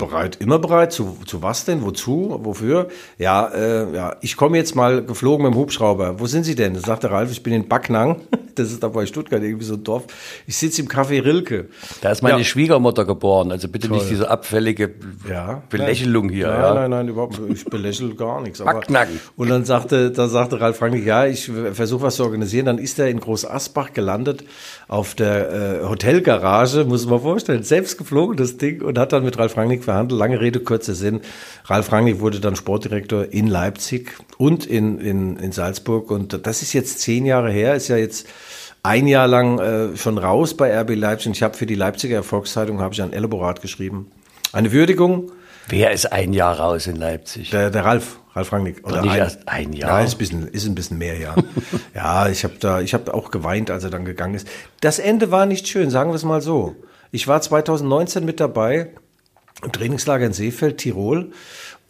bereit, immer bereit. Zu, zu was denn? Wozu? Wofür? Ja, äh, ja, ich komme jetzt mal geflogen mit dem Hubschrauber. Wo sind Sie denn? Da sagte Ralf, ich bin in Backnang. Das ist da bei Stuttgart, irgendwie so ein Dorf. Ich sitze im Café Rilke. Da ist meine Ja. Schwiegermutter geboren. Also bitte nicht diese abfällige Ja. Belächelung hier. Nein, ja. nein, nein, überhaupt. Ich belächle gar nichts. aber- Backnacken. Und dann sagte, dann sagte Ralf Rangnick, ja, ich versuche was zu organisieren. Dann ist er in Groß Asbach gelandet auf der äh, Hotelgarage, muss man vorstellen, selbst geflogen das Ding und hat dann mit Ralf Rangnick verhandelt. Lange Rede, kurzer Sinn. Ralf Rangnick wurde dann Sportdirektor in Leipzig und in, in, in Salzburg. Und das ist jetzt zehn Jahre her, ist ja jetzt ein Jahr lang äh, schon raus bei RB Leipzig. Und ich habe für die Leipziger Erfolgszeitung habe ich ein Elaborat geschrieben. Eine Würdigung Wer ist ein Jahr raus in Leipzig? der, der Ralf, Ralf Rangnick. Doch nicht erst ein Jahr. Ja, ist ein bisschen, ist ein bisschen mehr, ja. ja, ich habe da, ich habe auch geweint, als er dann gegangen ist. Das Ende war nicht schön, sagen wir es mal so. Ich war 2019 mit dabei im Trainingslager in Seefeld, Tirol.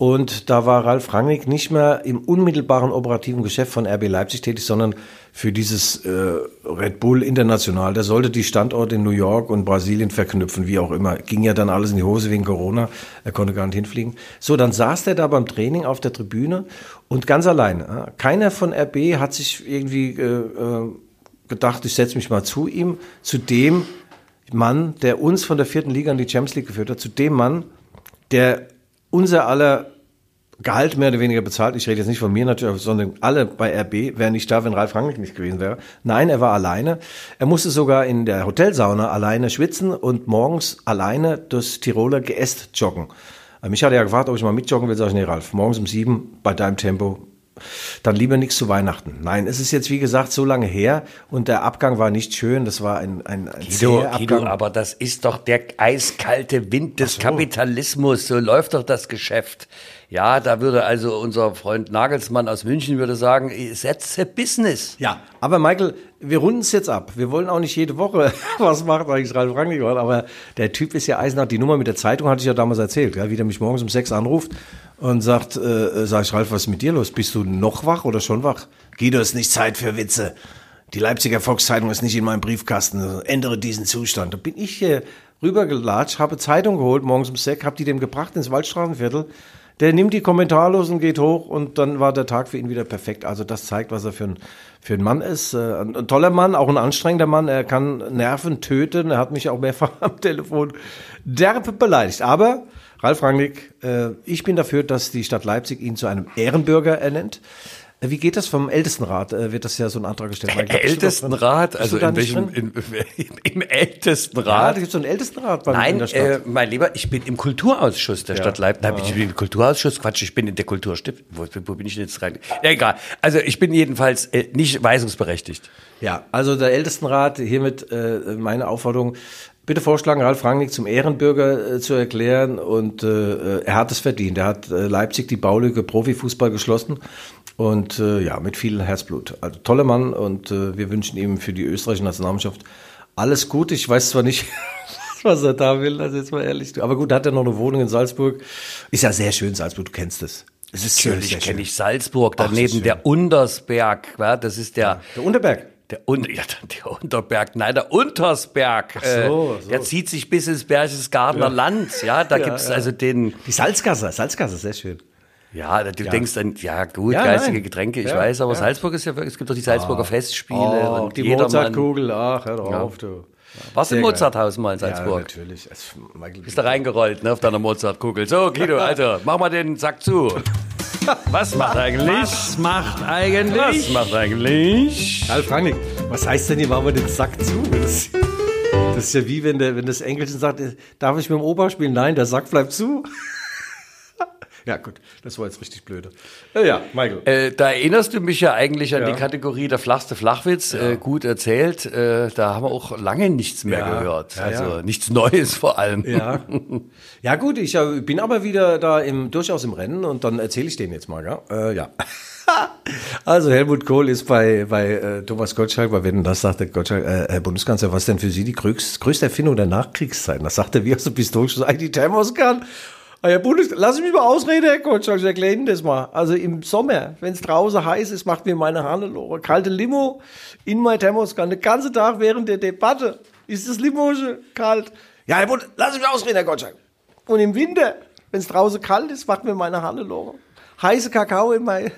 Und da war Ralf Rangnick nicht mehr im unmittelbaren operativen Geschäft von RB Leipzig tätig, sondern für dieses äh, Red Bull International. Der sollte die Standorte in New York und Brasilien verknüpfen, wie auch immer. Ging ja dann alles in die Hose wegen Corona. Er konnte gar nicht hinfliegen. So, dann saß der da beim Training auf der Tribüne und ganz alleine. Keiner von RB hat sich irgendwie äh, äh, gedacht, ich setze mich mal zu ihm, zu dem Mann, der uns von der vierten Liga in die Champions League geführt hat, zu dem Mann, der unser aller Gehalt mehr oder weniger bezahlt. Ich rede jetzt nicht von mir natürlich, sondern alle bei RB wären nicht da, wenn Ralf Rangnick nicht gewesen wäre. Nein, er war alleine. Er musste sogar in der Hotelsauna alleine schwitzen und morgens alleine durchs Tiroler Geäst joggen. Äh, Mich hat er ja gefragt, ob ich mal mitjoggen will. Sag ich, nee, Ralf, morgens um sieben bei deinem Tempo. Dann lieber nichts zu Weihnachten. Nein, es ist jetzt wie gesagt so lange her und der Abgang war nicht schön. Das war ein, ein, ein Guido, Guido, Abgang. aber das ist doch der eiskalte Wind des Kapitalismus. So läuft doch das Geschäft. Ja, da würde also unser Freund Nagelsmann aus München würde sagen, setze Business. Ja, aber Michael, wir runden es jetzt ab. Wir wollen auch nicht jede Woche, was macht eigentlich Ralf Rangnick, aber der Typ ist ja eisenhart. Die Nummer mit der Zeitung hatte ich ja damals erzählt, ja, wie der mich morgens um sechs anruft und sagt, äh, sag ich, Ralf, was ist mit dir los? Bist du noch wach oder schon wach? Guido, ist nicht Zeit für Witze. Die Leipziger Volkszeitung ist nicht in meinem Briefkasten. Ändere diesen Zustand. Da bin ich hier rübergelatscht, habe Zeitung geholt, morgens um sechs, habe die dem gebracht ins Waldstraßenviertel. Der nimmt die kommentarlos und geht hoch und dann war der Tag für ihn wieder perfekt. Also das zeigt, was er für ein, für ein Mann ist. Äh, Ein, ein toller Mann, auch ein anstrengender Mann. Er kann Nerven töten. Er hat mich auch mehrfach am Telefon derbe beleidigt. Aber Ralf Rangnick, äh, ich bin dafür, dass die Stadt Leipzig ihn zu einem Ehrenbürger ernennt. Wie geht das vom Ältestenrat? Äh, Wird das ja so ein Antrag gestellt? Der? Ältestenrat, also in welchem, in, im Ältestenrat. Ja, da gibt es so einen Ältestenrat bei in Nein, der Stadt. äh, mein Lieber, ich bin im Kulturausschuss der Stadt Leipzig. Nein, ich bin im Kulturausschuss, Quatsch, ich bin in der Kulturstift. Wo, wo bin ich denn jetzt rein? Ja, egal. Also ich bin jedenfalls äh, nicht weisungsberechtigt. Ja, also der Ältestenrat, hiermit äh, meine Aufforderung, bitte vorschlagen, Ralf Rangnick zum Ehrenbürger äh, zu erklären und äh, er hat es verdient. Er hat äh, Leipzig die Baulücke Profifußball geschlossen und äh, ja, mit viel Herzblut. Also toller Mann und äh, wir wünschen ihm für die österreichische Nationalmannschaft alles Gute. Ich weiß zwar nicht, was er da will, also jetzt mal ehrlich. Aber gut, hat er noch eine Wohnung in Salzburg. Ist ja sehr schön, Salzburg, du kennst es. Es ist Natürlich kenne ich Salzburg, Ach, daneben schön. der Untersberg, ja, das ist der, Der Unterberg. Der, Un ja, der Unterberg, nein, der Untersberg. so, äh, so. Der zieht sich bis ins Berchtesgadener Land, ja, da Ja, gibt's ja. also den, Die Salzgasse, Salzgasse, sehr schön. ja, du denkst dann, ja gut, Ja, geistige nein. Getränke, ich Ja, weiß, aber ja. Salzburg ist ja, wirklich- es gibt doch die Salzburger Festspiele Oh, und die. Mozartkugel, ach, hör doch auf, du. Warst du im. Mozarthaus mal in Ja, Salzburg? natürlich. Es- Michael, Bist da reingerollt, ne, auf deiner Mozartkugel. So, Guido, also, mach mal den Sack zu. Was macht eigentlich? Was macht eigentlich? Was macht eigentlich? Ralf Rangnick, was heißt denn hier, machen wir den Sack zu? Das, das ist ja wie, wenn, der, wenn das Engelchen sagt, äh, darf ich mit dem Opa spielen? Nein, der Sack bleibt zu. Ja, gut, das war jetzt richtig blöde. Ja, ja Michael. Äh, da erinnerst du mich ja eigentlich an Ja. die Kategorie der flachste Flachwitz. Äh, gut erzählt. Äh, da haben wir auch lange nichts mehr Ja. gehört. Ja, also ja. nichts Neues vor allem. Ja. ja, gut, ich äh, bin aber wieder da im, durchaus im Rennen und dann erzähle ich den jetzt mal, ja. Äh, ja. Also Helmut Kohl ist bei, bei äh, Thomas Gottschalk, bei Wenn das sagt der Gottschalk, äh, Herr Bundeskanzler, was denn für Sie die größte, Erfindung der Nachkriegszeit? Das sagt er wie aus dem Pistolenschuss, eigentlich die Thermoskan. Ah, Herr Bundes, lass mich mal ausreden, Herr Gottschalk, ich erkläre Ihnen das mal. Also im Sommer, wenn es draußen heiß ist, macht mir meine Hannelore kalte Limo in mein Thermoskan. Den ganzen Tag während der Debatte ist das Limo schon kalt. Ja, Herr Bundes, lass mich ausreden, Herr Gottschalk. Und im Winter, wenn es draußen kalt ist, macht mir meine Hannelore heiße Kakao in mein...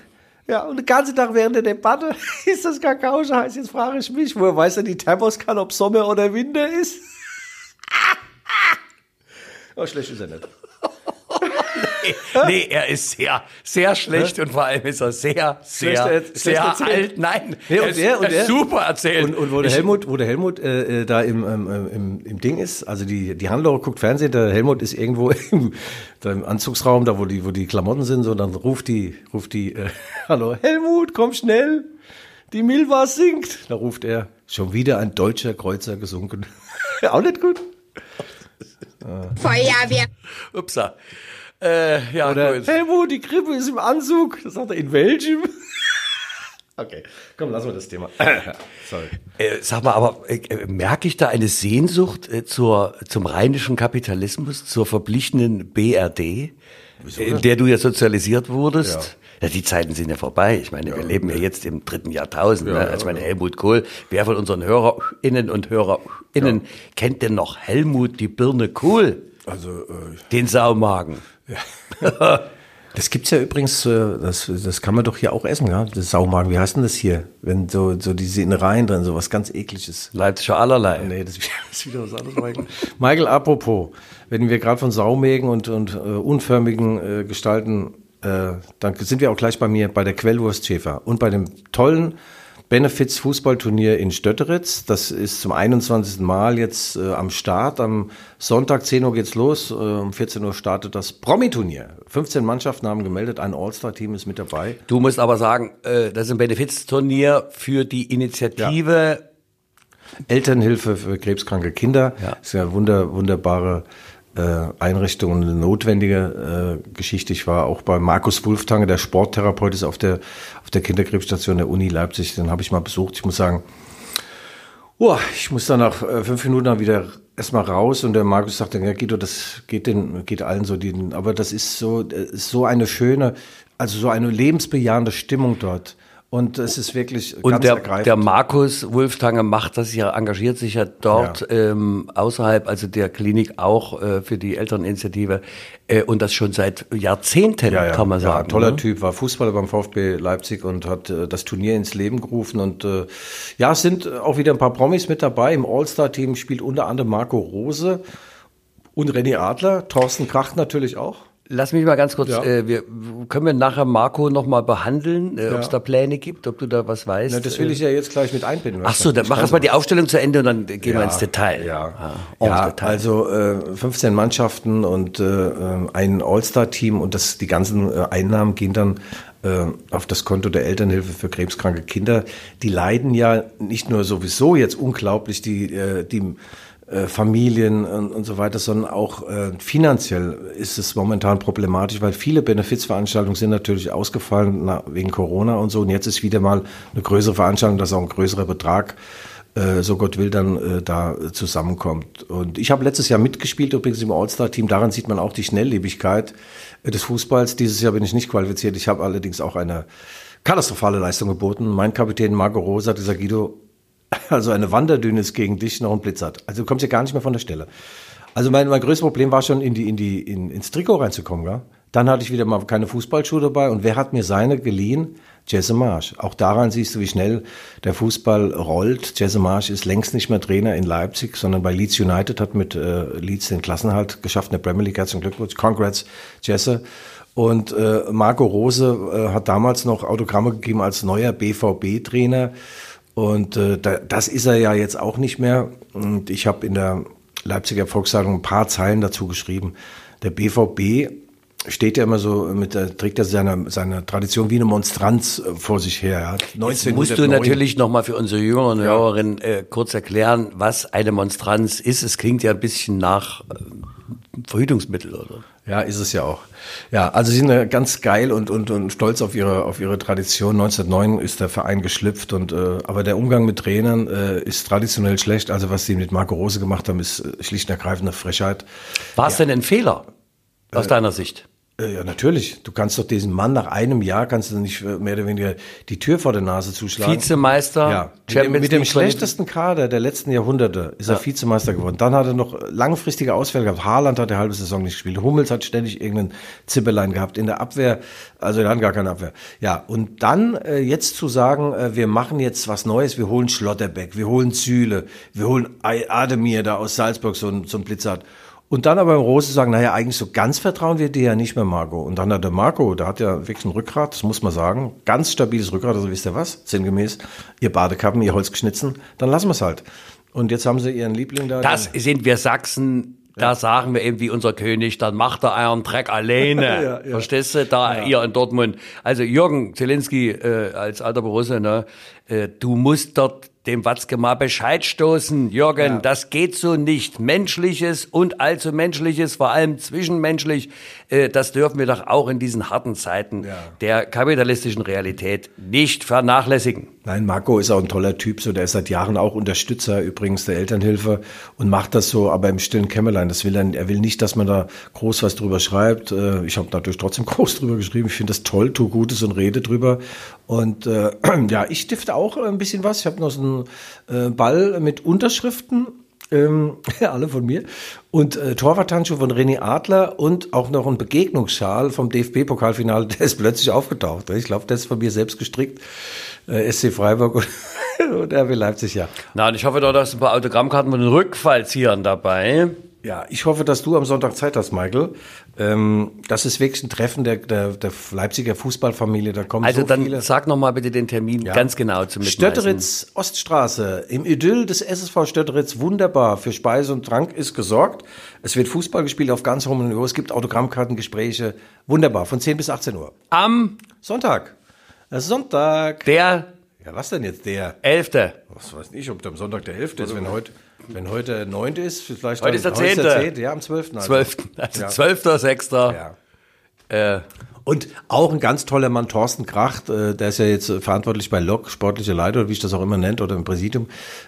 Ja, und den ganzen Tag während der Debatte ist das Kakao schon heiß. Jetzt frage ich mich, woher weiß denn die Thermoskanne, ob Sommer oder Winter ist? Oh, schlecht ist er nicht. Nee, er ist sehr, sehr schlecht und vor allem ist er sehr, sehr, er- schlecht sehr erzählt. alt. Nein, Nee, und er ist, der- und er ist super erzählt. Und, und wo der Ich- Helmut, wo der Helmut äh, äh, da im, ähm, im, im Ding ist, also die, die Handlore guckt Fernsehen, der Helmut ist irgendwo im, da im Anzugsraum, da wo die, wo die Klamotten sind, so, und dann ruft die, ruft die, äh, hallo Helmut, komm schnell, die Milva sinkt. Da ruft er, schon wieder ein deutscher Kreuzer gesunken. Auch nicht gut. Feuerwehr. Upsa. Äh, ja, Oder gut. Helmut, die Krippe ist im Anzug. Das sagt er, in welchem? Okay, komm, lassen wir das Thema. Sorry. Äh, sag mal, aber äh, merke ich da eine Sehnsucht äh, zur, zum rheinischen Kapitalismus, zur verblichenen BRD, in der du ja sozialisiert wurdest? Ja. die Zeiten sind ja vorbei. Ich meine, wir leben ja jetzt im dritten Jahrtausend. ne? Also ich meine, Helmut Kohl, wer von unseren HörerInnen und HörerInnen kennt denn noch Helmut die Birne Kohl? Also, äh, Den Saumagen. Das gibt's ja übrigens, äh, das, das kann man doch hier auch essen, ja? Das Saumagen, wie heißt denn das hier? Wenn so, so diese Innereien drin, so was ganz ekliges. Leipziger allerlei. Nee, das ist wieder was anderes, Michael. Michael, apropos, wenn wir gerade von Saumägen und, und äh, unförmigen äh, Gestalten, äh, dann sind wir auch gleich bei mir bei der Quellwurst Schäfer und bei dem tollen Benefits Fußballturnier in Stötteritz. Das ist zum 21. Mal jetzt äh, am Start. Am Sonntag 10 Uhr geht's los. Äh, um 14 Uhr startet das Promi-Turnier. 15 Mannschaften haben gemeldet. Ein All-Star-Team ist mit dabei. Du musst aber sagen, äh, das ist ein Benefizturnier für die Initiative Elternhilfe für krebskranke Kinder. Ja. Das ist ja wunder, wunderbare Einrichtung und eine notwendige äh, Geschichte. Ich war auch bei Markus Wulftange, der Sporttherapeut ist auf der, auf der Kinderkrebsstation der Uni Leipzig. Den habe ich mal besucht. Ich muss sagen, oh, ich muss dann nach äh, fünf Minuten dann wieder erstmal raus und der Markus sagte, ja Guido, das geht den, geht allen so, die, aber das ist so, äh, ist so eine schöne, also so eine lebensbejahende Stimmung dort. Und es ist wirklich Und ganz der, ergreifend. der Markus Wulftange macht das ja, engagiert sich ja dort ähm, außerhalb, also der Klinik auch äh, für die Elterninitiative äh, und das schon seit Jahrzehnten, kann man sagen. toller ne? Typ, war Fußballer beim VfB Leipzig und hat äh, das Turnier ins Leben gerufen. Und äh, ja, es sind auch wieder ein paar Promis mit dabei. Im All-Star-Team spielt unter anderem Marco Rose und René Adler, Thorsten Kracht natürlich auch. Lass mich mal ganz kurz, Ja. äh, wir, können wir nachher Marco noch mal behandeln, äh, ob es Ja. da Pläne gibt, ob du da was weißt? Na, das will ich ja jetzt gleich mit einbinden. Ach so, dann mach erst mal die Aufstellung zu Ende und dann gehen wir Ja, ins Detail. Ja, Ah, ja Detail. also äh, 15 Mannschaften und äh, äh, ein All-Star-Team und das, die ganzen äh, Einnahmen gehen dann äh, auf das Konto der Elternhilfe für krebskranke Kinder. Die leiden ja nicht nur sowieso jetzt unglaublich, die, äh, die Familien und, so weiter, sondern auch äh, finanziell ist es momentan problematisch, weil viele Benefizveranstaltungen sind natürlich ausgefallen na, wegen Corona und so. Und jetzt ist wieder mal eine größere Veranstaltung, dass auch ein größerer Betrag äh, so Gott will, dann äh, da äh, zusammenkommt. Und ich habe letztes Jahr mitgespielt, übrigens im All-Star-Team. Daran sieht man auch die Schnelllebigkeit äh, des Fußballs. Dieses Jahr bin ich nicht qualifiziert. Ich habe allerdings auch eine katastrophale Leistung geboten. Mein Kapitän Marco Rosa, dieser Guido, also eine Wanderdüne ist gegen dich noch ein Blitz hat. Also du kommst ja gar nicht mehr von der Stelle. Also mein, mein größtes Problem war schon, in die, in die, in, ins Trikot reinzukommen. Gell? Dann hatte ich wieder mal keine Fußballschuhe dabei. Und wer hat mir seine geliehen? Jesse Marsch. Auch daran siehst du, wie schnell der Fußball rollt. Jesse Marsch ist längst nicht mehr Trainer in Leipzig, sondern bei Leeds United, hat mit äh, Leeds den Klassenhalt geschafft in der Premier League. Herzlichen Glückwunsch. Congrats, Jesse. Und äh, Marco Rose äh, hat damals noch Autogramme gegeben als neuer BVB-Trainer. Und äh, da, das ist er ja jetzt auch nicht mehr. Und ich habe in der Leipziger Volkszeitung ein paar Zeilen dazu geschrieben. Der BVB steht ja immer so mit der trägt er seine seine Tradition wie eine Monstranz äh, vor sich her. Ja. Jetzt musst du 1909. natürlich noch mal für unsere jüngeren Hörerinnen äh, kurz erklären, was eine Monstranz ist. Es klingt ja ein bisschen nach äh, Verhütungsmittel, oder? Ja, ist es ja auch. Ja, also sie sind äh, ganz geil und, und, und stolz auf ihre, auf ihre Tradition. 1909 ist der Verein geschlüpft und, äh, aber der Umgang mit Trainern äh, ist traditionell schlecht. Also was sie mit Marco Rose gemacht haben, ist äh, schlicht und ergreifend eine Frechheit. War es denn ein Fehler aus deiner Sicht? Äh, Ja, natürlich. Du kannst doch diesem Mann nach einem Jahr kannst du nicht äh, mehr oder weniger die Tür vor der Nase zuschlagen. Vizemeister, Ja, mit dem, Champions mit dem schlechtesten Kader der letzten Jahrhunderte ist er Vizemeister geworden. Dann hat er noch langfristige Ausfälle gehabt. Haaland hat die halbe Saison nicht gespielt. Hummels hat ständig irgendeinen Zippelein gehabt. In der Abwehr, also er hat gar keine Abwehr. Ja, und dann äh, jetzt zu sagen, äh, wir machen jetzt was Neues, wir holen Schlotterbeck, wir holen Süle, wir holen Ademir da aus Salzburg, so ein, so ein Blitzart. Und dann aber im Rose sagen, naja, eigentlich so ganz vertrauen wir dir ja nicht mehr, Marco. Und dann hat der Marco, der hat ja wirklich ein Rückgrat, das muss man sagen, ganz stabiles Rückgrat, also wisst ihr was, sinngemäß, ihr Badekappen, ihr Holzgeschnitzen, dann lassen wir es halt. Und jetzt haben sie ihren Liebling da. Das sind wir Sachsen. Da sagen wir eben wie unser König, dann macht er euren Dreck alleine. Ja, ja. Verstehst du? Da ihr in Dortmund. Also Jürgen Zielinski äh, als alter Borussia, ne, äh, du musst dort dem Watzke mal Bescheid stoßen, Jürgen. Das geht so nicht. Menschliches und allzu Menschliches, vor allem zwischenmenschlich, äh, das dürfen wir doch auch in diesen harten Zeiten Ja. der kapitalistischen Realität nicht vernachlässigen. Nein, Marco ist auch ein toller Typ, so der ist seit Jahren auch Unterstützer übrigens der Elternhilfe und macht das so, aber im stillen Kämmerlein. Das will er, er will nicht, dass man da groß was drüber schreibt. Äh, Ich habe natürlich trotzdem groß drüber geschrieben. Ich finde das toll, tu Gutes und rede drüber. Und äh, ja, ich stifte auch ein bisschen was. Ich habe noch so einen äh, Ball mit Unterschriften. Ähm, alle von mir. Und äh, Torwarthandschuh von René Adler und auch noch ein Begegnungsschal vom DFB-Pokalfinale, der ist plötzlich aufgetaucht. Ich glaube, der ist von mir selbst gestrickt. Äh, SC Freiburg und, und RB Leipzig, ja. Na, und ich hoffe doch, dass ein paar Autogrammkarten von den Rückfallziehern dabei. Ja, ich hoffe, dass du am Sonntag Zeit hast, Michael. Ähm, das ist wirklich ein Treffen der, der, der Leipziger Fußballfamilie. Da kommen Also so dann viele. sag noch mal bitte den Termin Ja. ganz genau zum. Stötteritz Oststraße im Idyll des SSV Stötteritz wunderbar für Speise und Trank ist gesorgt. Es wird Fußball gespielt auf ganz hohem Niveau. Es gibt Autogrammkarten, Gespräche. Wunderbar von 10 bis 18 Uhr. Am Sonntag. Äh, Sonntag. der Ja, was denn jetzt der? 11. Was weiß ich, ob der am Sonntag der 11. ist, wenn heute, wenn heute der 9. ist, vielleicht Heute dann- ist der 10.. 10.. Ja, am 12. Also. 12. Also Ja. 12. 6. Ja. Äh, Und auch ein ganz toller Mann, Thorsten Kracht, äh, der ist ja jetzt verantwortlich bei LOC, sportlicher Leiter, oder wie ich das auch immer nennt, oder im Präsidium.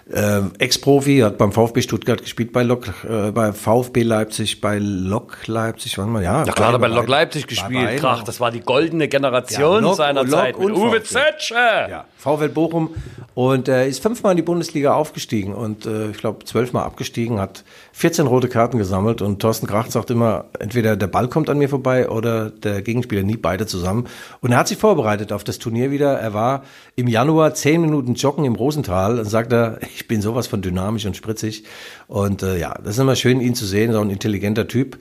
Äh, Ex-Profi, hat beim VfB Stuttgart gespielt, bei LOC, äh, bei VfB Leipzig, bei LOC Leipzig, wann mal, ja. ja klar, hat er bei Lok Leipzig gespielt. beiden Krach, auch. das war die goldene Generation Ja, Lok- seiner Lok Zeit. Und Uwe. Zetsche. Ja, VfL Bochum Und er ist fünfmal in die Bundesliga aufgestiegen und äh, ich glaube zwölfmal abgestiegen, hat 14 rote Karten gesammelt und Thorsten Kracht sagt immer, entweder der Ball kommt an mir vorbei oder der Gegenspieler, nie beide zusammen. Und er hat sich vorbereitet auf das Turnier wieder. Er war im Januar zehn Minuten joggen im Rosental und sagt er, ich bin sowas von dynamisch und spritzig. Und äh, ja, das ist immer schön, ihn zu sehen, so ein intelligenter Typ.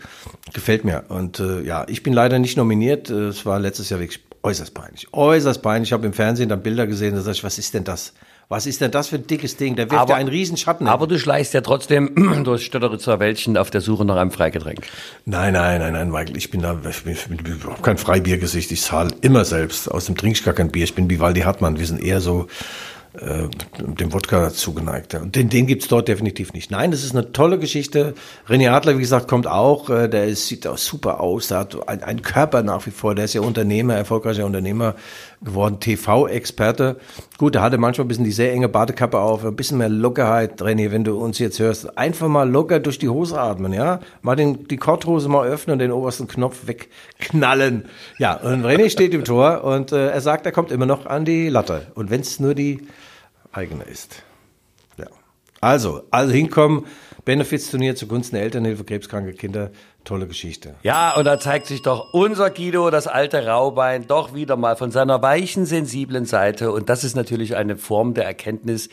Gefällt mir. Und äh, ja, ich bin leider nicht nominiert. Es war letztes Jahr wirklich äußerst peinlich. Äußerst peinlich. Ich habe im Fernsehen dann Bilder gesehen, da sag ich, was ist denn das? Was ist denn das für ein dickes Ding? Der wirft Aber- ja einen riesen Schatten. Aber du schleichst ja trotzdem durch Stötteritzer Wäldchen auf der Suche nach einem Freigetränk. Nein, nein, nein, nein, Michael, ich bin da, ich bin, ich bin überhaupt kein Freibiergesicht. Ich zahle immer selbst. Außerdem trinke ich gar kein Bier. Ich bin wie Waldi Hartmann. Wir sind eher so äh, dem Wodka zugeneigt. Und den, den gibt's dort definitiv nicht. Nein, das ist eine tolle Geschichte. René Adler, wie gesagt, kommt auch. Äh, der ist, sieht auch super aus. Der hat ein- einen Körper nach wie vor. Der ist ja Unternehmer, erfolgreicher Unternehmer geworden, TV-Experte. Gut, der hatte manchmal ein bisschen die sehr enge Badekappe auf, ein bisschen mehr Lockerheit, René, wenn du uns jetzt hörst. Einfach mal locker durch die Hose atmen, ja? Mal den, die Korthose mal öffnen und den obersten Knopf wegknallen. Ja, und René steht im Tor und äh, er sagt, er kommt immer noch an die Latte. Und wenn es nur die eigene ist. Ja. Also, also hinkommen, Benefizturnier zugunsten der Elternhilfe krebskranke Kinder, tolle Geschichte. Ja, und da zeigt sich doch unser Guido, das alte Raubein, doch wieder mal von seiner weichen, sensiblen Seite. Und das ist natürlich eine Form der Erkenntnis.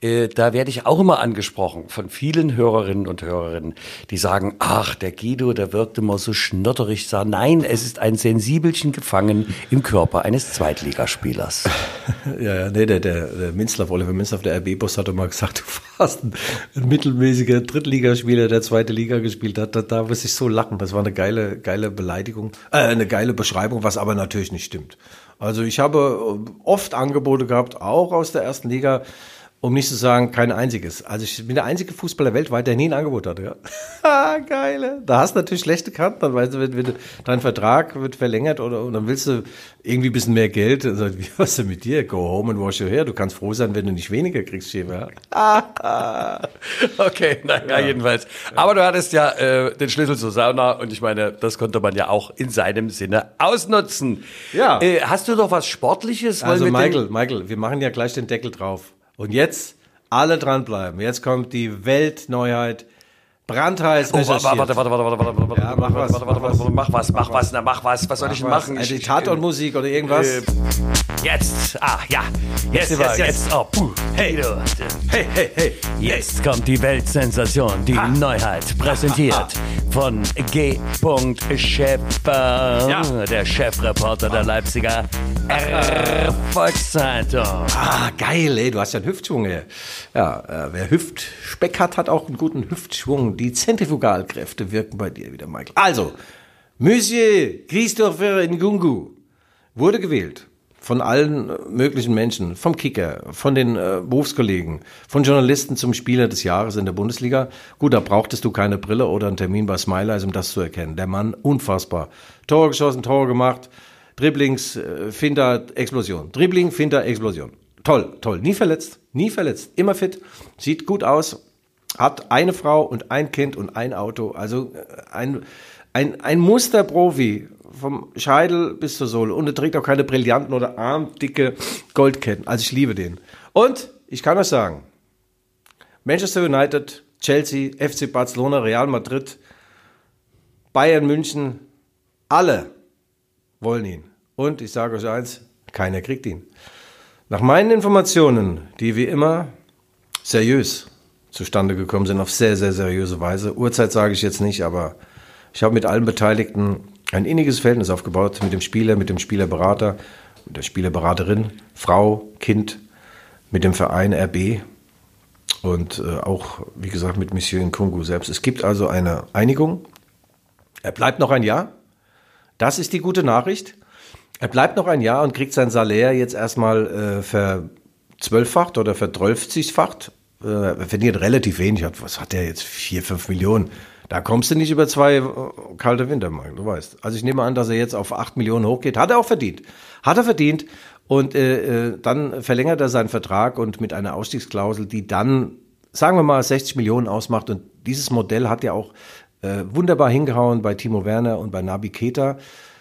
Äh, da werde ich auch immer angesprochen von vielen Hörerinnen und Hörerinnen, die sagen, ach, der Guido, der wirkt immer so schnotterig. Sah. Nein, es ist ein Sensibelchen gefangen im Körper eines Zweitligaspielers. Ja, ja, nee, der, der, der Minzlaff, Oliver Minzlaff, der RB-Boss, hat mal gesagt, du warst ein, ein mittelmäßiger Drittligaspieler, der zweite Liga gespielt hat. Da, da muss ich so lachen. Das war eine geile, geile Beleidigung, äh, eine geile Beschreibung, was aber natürlich nicht stimmt. Also ich habe äh, oft Angebote gehabt, auch aus der ersten Liga, um nicht zu sagen, kein einziges. Also ich bin der einzige Fußballer weltweit, der nie ein Angebot hatte. Ja. ah, geile. Da hast du natürlich schlechte Karten, dann weißt du, wenn, wenn dein Vertrag wird verlängert oder und dann willst du irgendwie ein bisschen mehr Geld. Sagt, wie was denn mit dir? Go home and wash your hair. Du kannst froh sein, wenn du nicht weniger kriegst, ja. Okay, naja, jedenfalls. Aber du hattest ja äh, den Schlüssel zur Sauna und ich meine, das konnte man ja auch in seinem Sinne ausnutzen. Ja. Äh, hast du doch was Sportliches? Also Michael, Michael, wir machen ja gleich den Deckel drauf. Und jetzt alle dranbleiben. Jetzt kommt die Weltneuheit. Brandheiß oh, recherchiert. warte, warte, warte, warte, warte, warte, warte, Ja, mach was, warte, warte, mach warte, was. mach was, mach was, na, mach was. Was soll ich denn machen? Also Ich- Tatortmusik oder irgendwas? Äh, Jetzt, ah, ja, jetzt, Jetzt, jetzt, oh, puh, hey, hey, hey, hey. Jetzt kommt die Weltsensation, die Neuheit, präsentiert von G. Schäfer, der Chefreporter der Leipziger Erfolgszeitung. Ah, geil, ey, du hast ja einen Hüftschwung, ey. Ja, äh, wer Hüftspeck hat, hat auch einen guten Hüftschwung. Die Zentrifugalkräfte wirken bei dir wieder, Michael. Also, Monsieur Christopher Ngungu wurde gewählt von allen äh, möglichen Menschen, vom Kicker, von den äh, Berufskollegen, von Journalisten zum Spieler des Jahres in der Bundesliga. Gut, da brauchtest du keine Brille oder einen Termin bei Smileys, um das zu erkennen. Der Mann, unfassbar. Tore geschossen, Tore gemacht, Dribblings, äh, Finter, Explosion. Dribbling, Finter, Explosion. Toll, toll. Nie verletzt, nie verletzt. Immer fit, sieht gut aus, hat eine Frau und ein Kind und ein Auto. Also äh, ein, ein, ein Musterprofi vom Scheidel bis zur Sohle. Und er trägt auch keine brillanten oder armdicke Goldketten. Also ich liebe den. Und ich kann euch sagen, Manchester United, Chelsea, FC Barcelona, Real Madrid, Bayern München, alle wollen ihn. Und ich sage euch eins, keiner kriegt ihn. Nach meinen Informationen, die wie immer seriös zustande gekommen sind, auf sehr, sehr seriöse Weise. Uhrzeit sage ich jetzt nicht, aber ich habe mit allen Beteiligten ein inniges Verhältnis aufgebaut, mit dem Spieler, mit dem Spielerberater, mit der Spielerberaterin, Frau, Kind, mit dem Verein RB und äh, auch, wie gesagt, mit Monsieur Nkungu selbst. Es gibt also eine Einigung. Er bleibt noch ein Jahr. Das ist die gute Nachricht. Er bleibt noch ein Jahr und kriegt sein Salär jetzt erstmal äh, verzwölffacht oder verdrölfzigfacht. Äh, er verdient relativ wenig. Was hat er jetzt? Vier, fünf Millionen. Da kommst du nicht über zwei äh, kalte Winter, Mann, du weißt. Also ich nehme an, dass er jetzt auf acht Millionen hochgeht. Hat er auch verdient. Hat er verdient. Und äh, äh, dann verlängert er seinen Vertrag und mit einer Ausstiegsklausel, die dann, sagen wir mal, 60 Millionen ausmacht. Und dieses Modell hat ja auch äh, wunderbar hingehauen bei Timo Werner und bei Nabi Keita.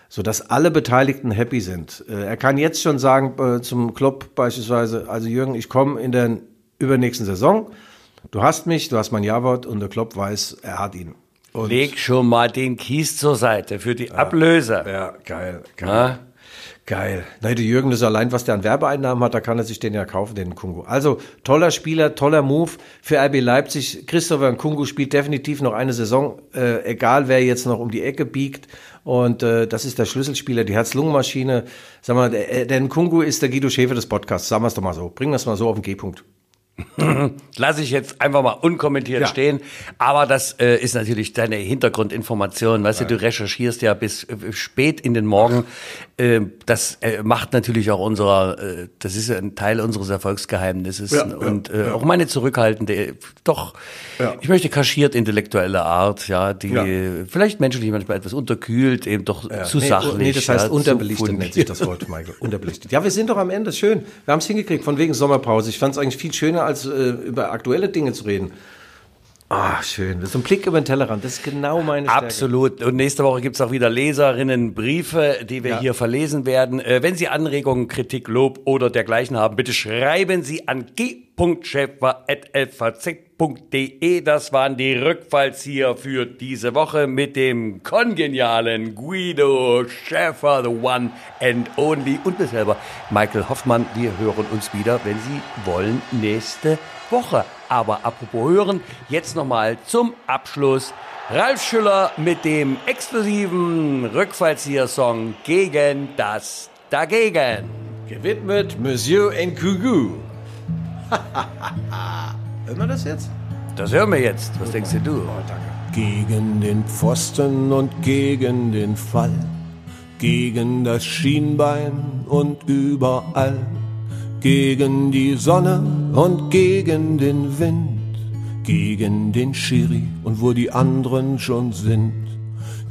sodass alle Beteiligten happy sind. Äh, er kann jetzt schon sagen äh, zum Club beispielsweise, also Jürgen, ich komme in der übernächsten Saison. Du hast mich, du hast mein Ja-Wort und der Club weiß, er hat ihn. Und Leg schon mal den Kies zur Seite für die Ablöser. ja, geil, geil. Ja? Geil. Nein, der Jürgen, das allein, was der an Werbeeinnahmen hat, da kann er sich den ja kaufen, den Kungu. Also, toller Spieler, toller Move für RB Leipzig. Christopher Kungu spielt definitiv noch eine Saison, äh, egal wer jetzt noch um die Ecke biegt. Und äh, das ist der Schlüsselspieler, die Herz-Lungen-Maschine. Sag mal, der, der Kungu ist der Guido Schäfer des Podcasts. Sagen wir es doch mal so. Bringen wir es mal so auf den G-Punkt. Lass ich jetzt einfach mal unkommentiert Ja. stehen. Aber das äh, ist natürlich deine Hintergrundinformation. Weißt du, du recherchierst ja bis äh, spät in den Morgen. Äh, das macht natürlich auch unserer, äh, das ist ja ein Teil unseres Erfolgsgeheimnisses. Ja, ja, und äh, auch meine zurückhaltende, äh, doch, Ja. ich möchte kaschiert intellektuelle Art, ja, die Ja. vielleicht menschlich manchmal etwas unterkühlt, eben doch zu nee, sachlich. Nee, das heißt ja, unterbelichtet nennt sich das Wort, Michael. Unterbelichtet. Ja, wir sind doch am Ende. Schön. Wir haben es hingekriegt, von wegen Sommerpause. Ich fand es eigentlich viel schöner, als äh, über aktuelle Dinge zu reden. Ah, schön. Das ist ein Blick über den Tellerrand. Das ist genau meine Stärke. Absolut. Und nächste Woche gibt's auch wieder Leserinnenbriefe, die wir Ja. hier verlesen werden. Äh, wenn Sie Anregungen, Kritik, Lob oder dergleichen haben, bitte schreiben Sie an g.schäfer.lvz.de. Das waren die Rückfallzieher für diese Woche mit dem kongenialen Guido Schäfer, the one and only. Und mir selber, Michael Hoffmann. Wir hören uns wieder, wenn Sie wollen, nächste Woche. Aber apropos hören, jetzt nochmal zum Abschluss Ralf Schüller mit dem exklusiven Rückfallzieher-Song gegen das Dagegen. Gewidmet Monsieur Nkugu. Hört man das jetzt? Das hören wir jetzt. Was denkst du? Oh, danke. Gegen den Pfosten und gegen den Fall, gegen das Schienbein und überall, gegen die Sonne und gegen den Wind, gegen den Schiri und wo die anderen schon sind,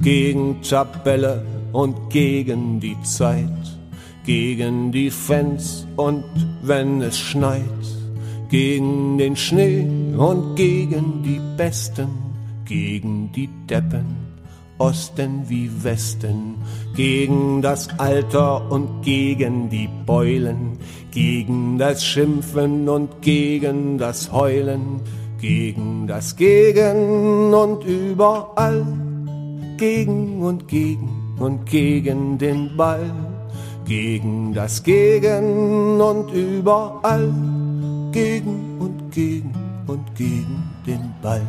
gegen Tabelle und gegen die Zeit, gegen die Fans und wenn es schneit, gegen den Schnee und gegen die Besten, gegen die Deppen, Osten wie Westen, gegen das Alter und gegen die Beulen, gegen das Schimpfen und gegen das Heulen, gegen das Gegen und überall, gegen und gegen und gegen den Ball, gegen das Gegen und überall, gegen und gegen und gegen den Ball.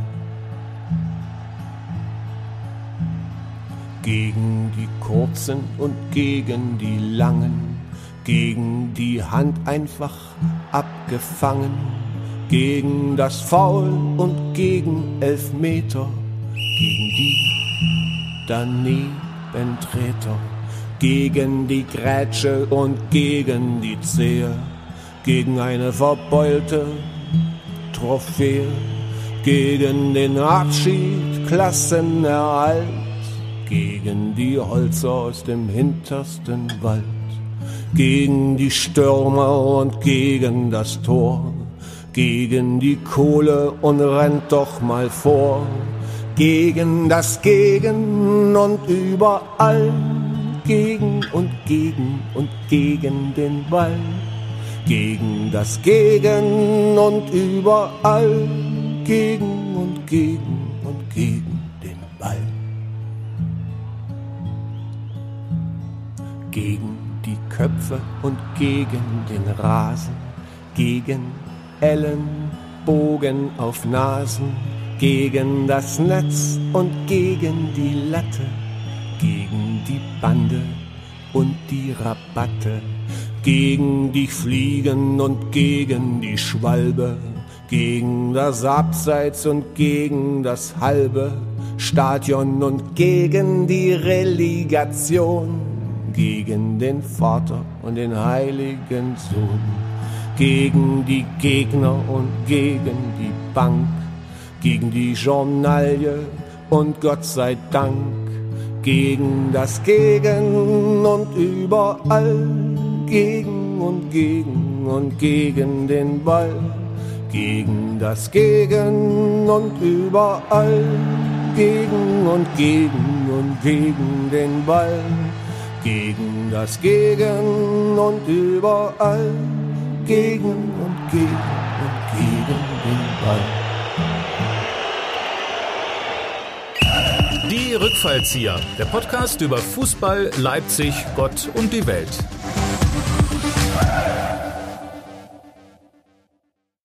Gegen die kurzen und gegen die langen, gegen die Hand einfach abgefangen, gegen das Foul und gegen Elfmeter, gegen die Danebentreter, gegen die Grätsche und gegen die Zehe, gegen eine verbeulte Trophäe, gegen den Abschied, Klassenerhalt, gegen die Holzer aus dem hintersten Wald, gegen die Stürmer und gegen das Tor, gegen die Kohle und rennt doch mal vor, gegen das Gegen und überall, gegen und gegen und gegen den Ball, gegen das Gegen und überall, gegen und gegen und gegen den Ball. gegen die Köpfe und gegen den Rasen, gegen Ellenbogen auf Nasen, gegen das Netz und gegen die Latte, gegen die Bande und die Rabatte, gegen die Fliegen und gegen die Schwalbe, gegen das Abseits und gegen das halbe Stadion und gegen die Relegation gegen den Vater und den heiligen Sohn, gegen die Gegner und gegen die Bank, gegen die Journalie und Gott sei Dank, gegen das Gegen und überall, gegen und gegen und gegen den Ball, gegen das Gegen und überall, gegen und gegen und gegen den Ball Gegen das Gegen und überall. Gegen und gegen und gegen den Ball. Die Rückfallzieher, der Podcast über Fußball, Leipzig, Gott und die Welt.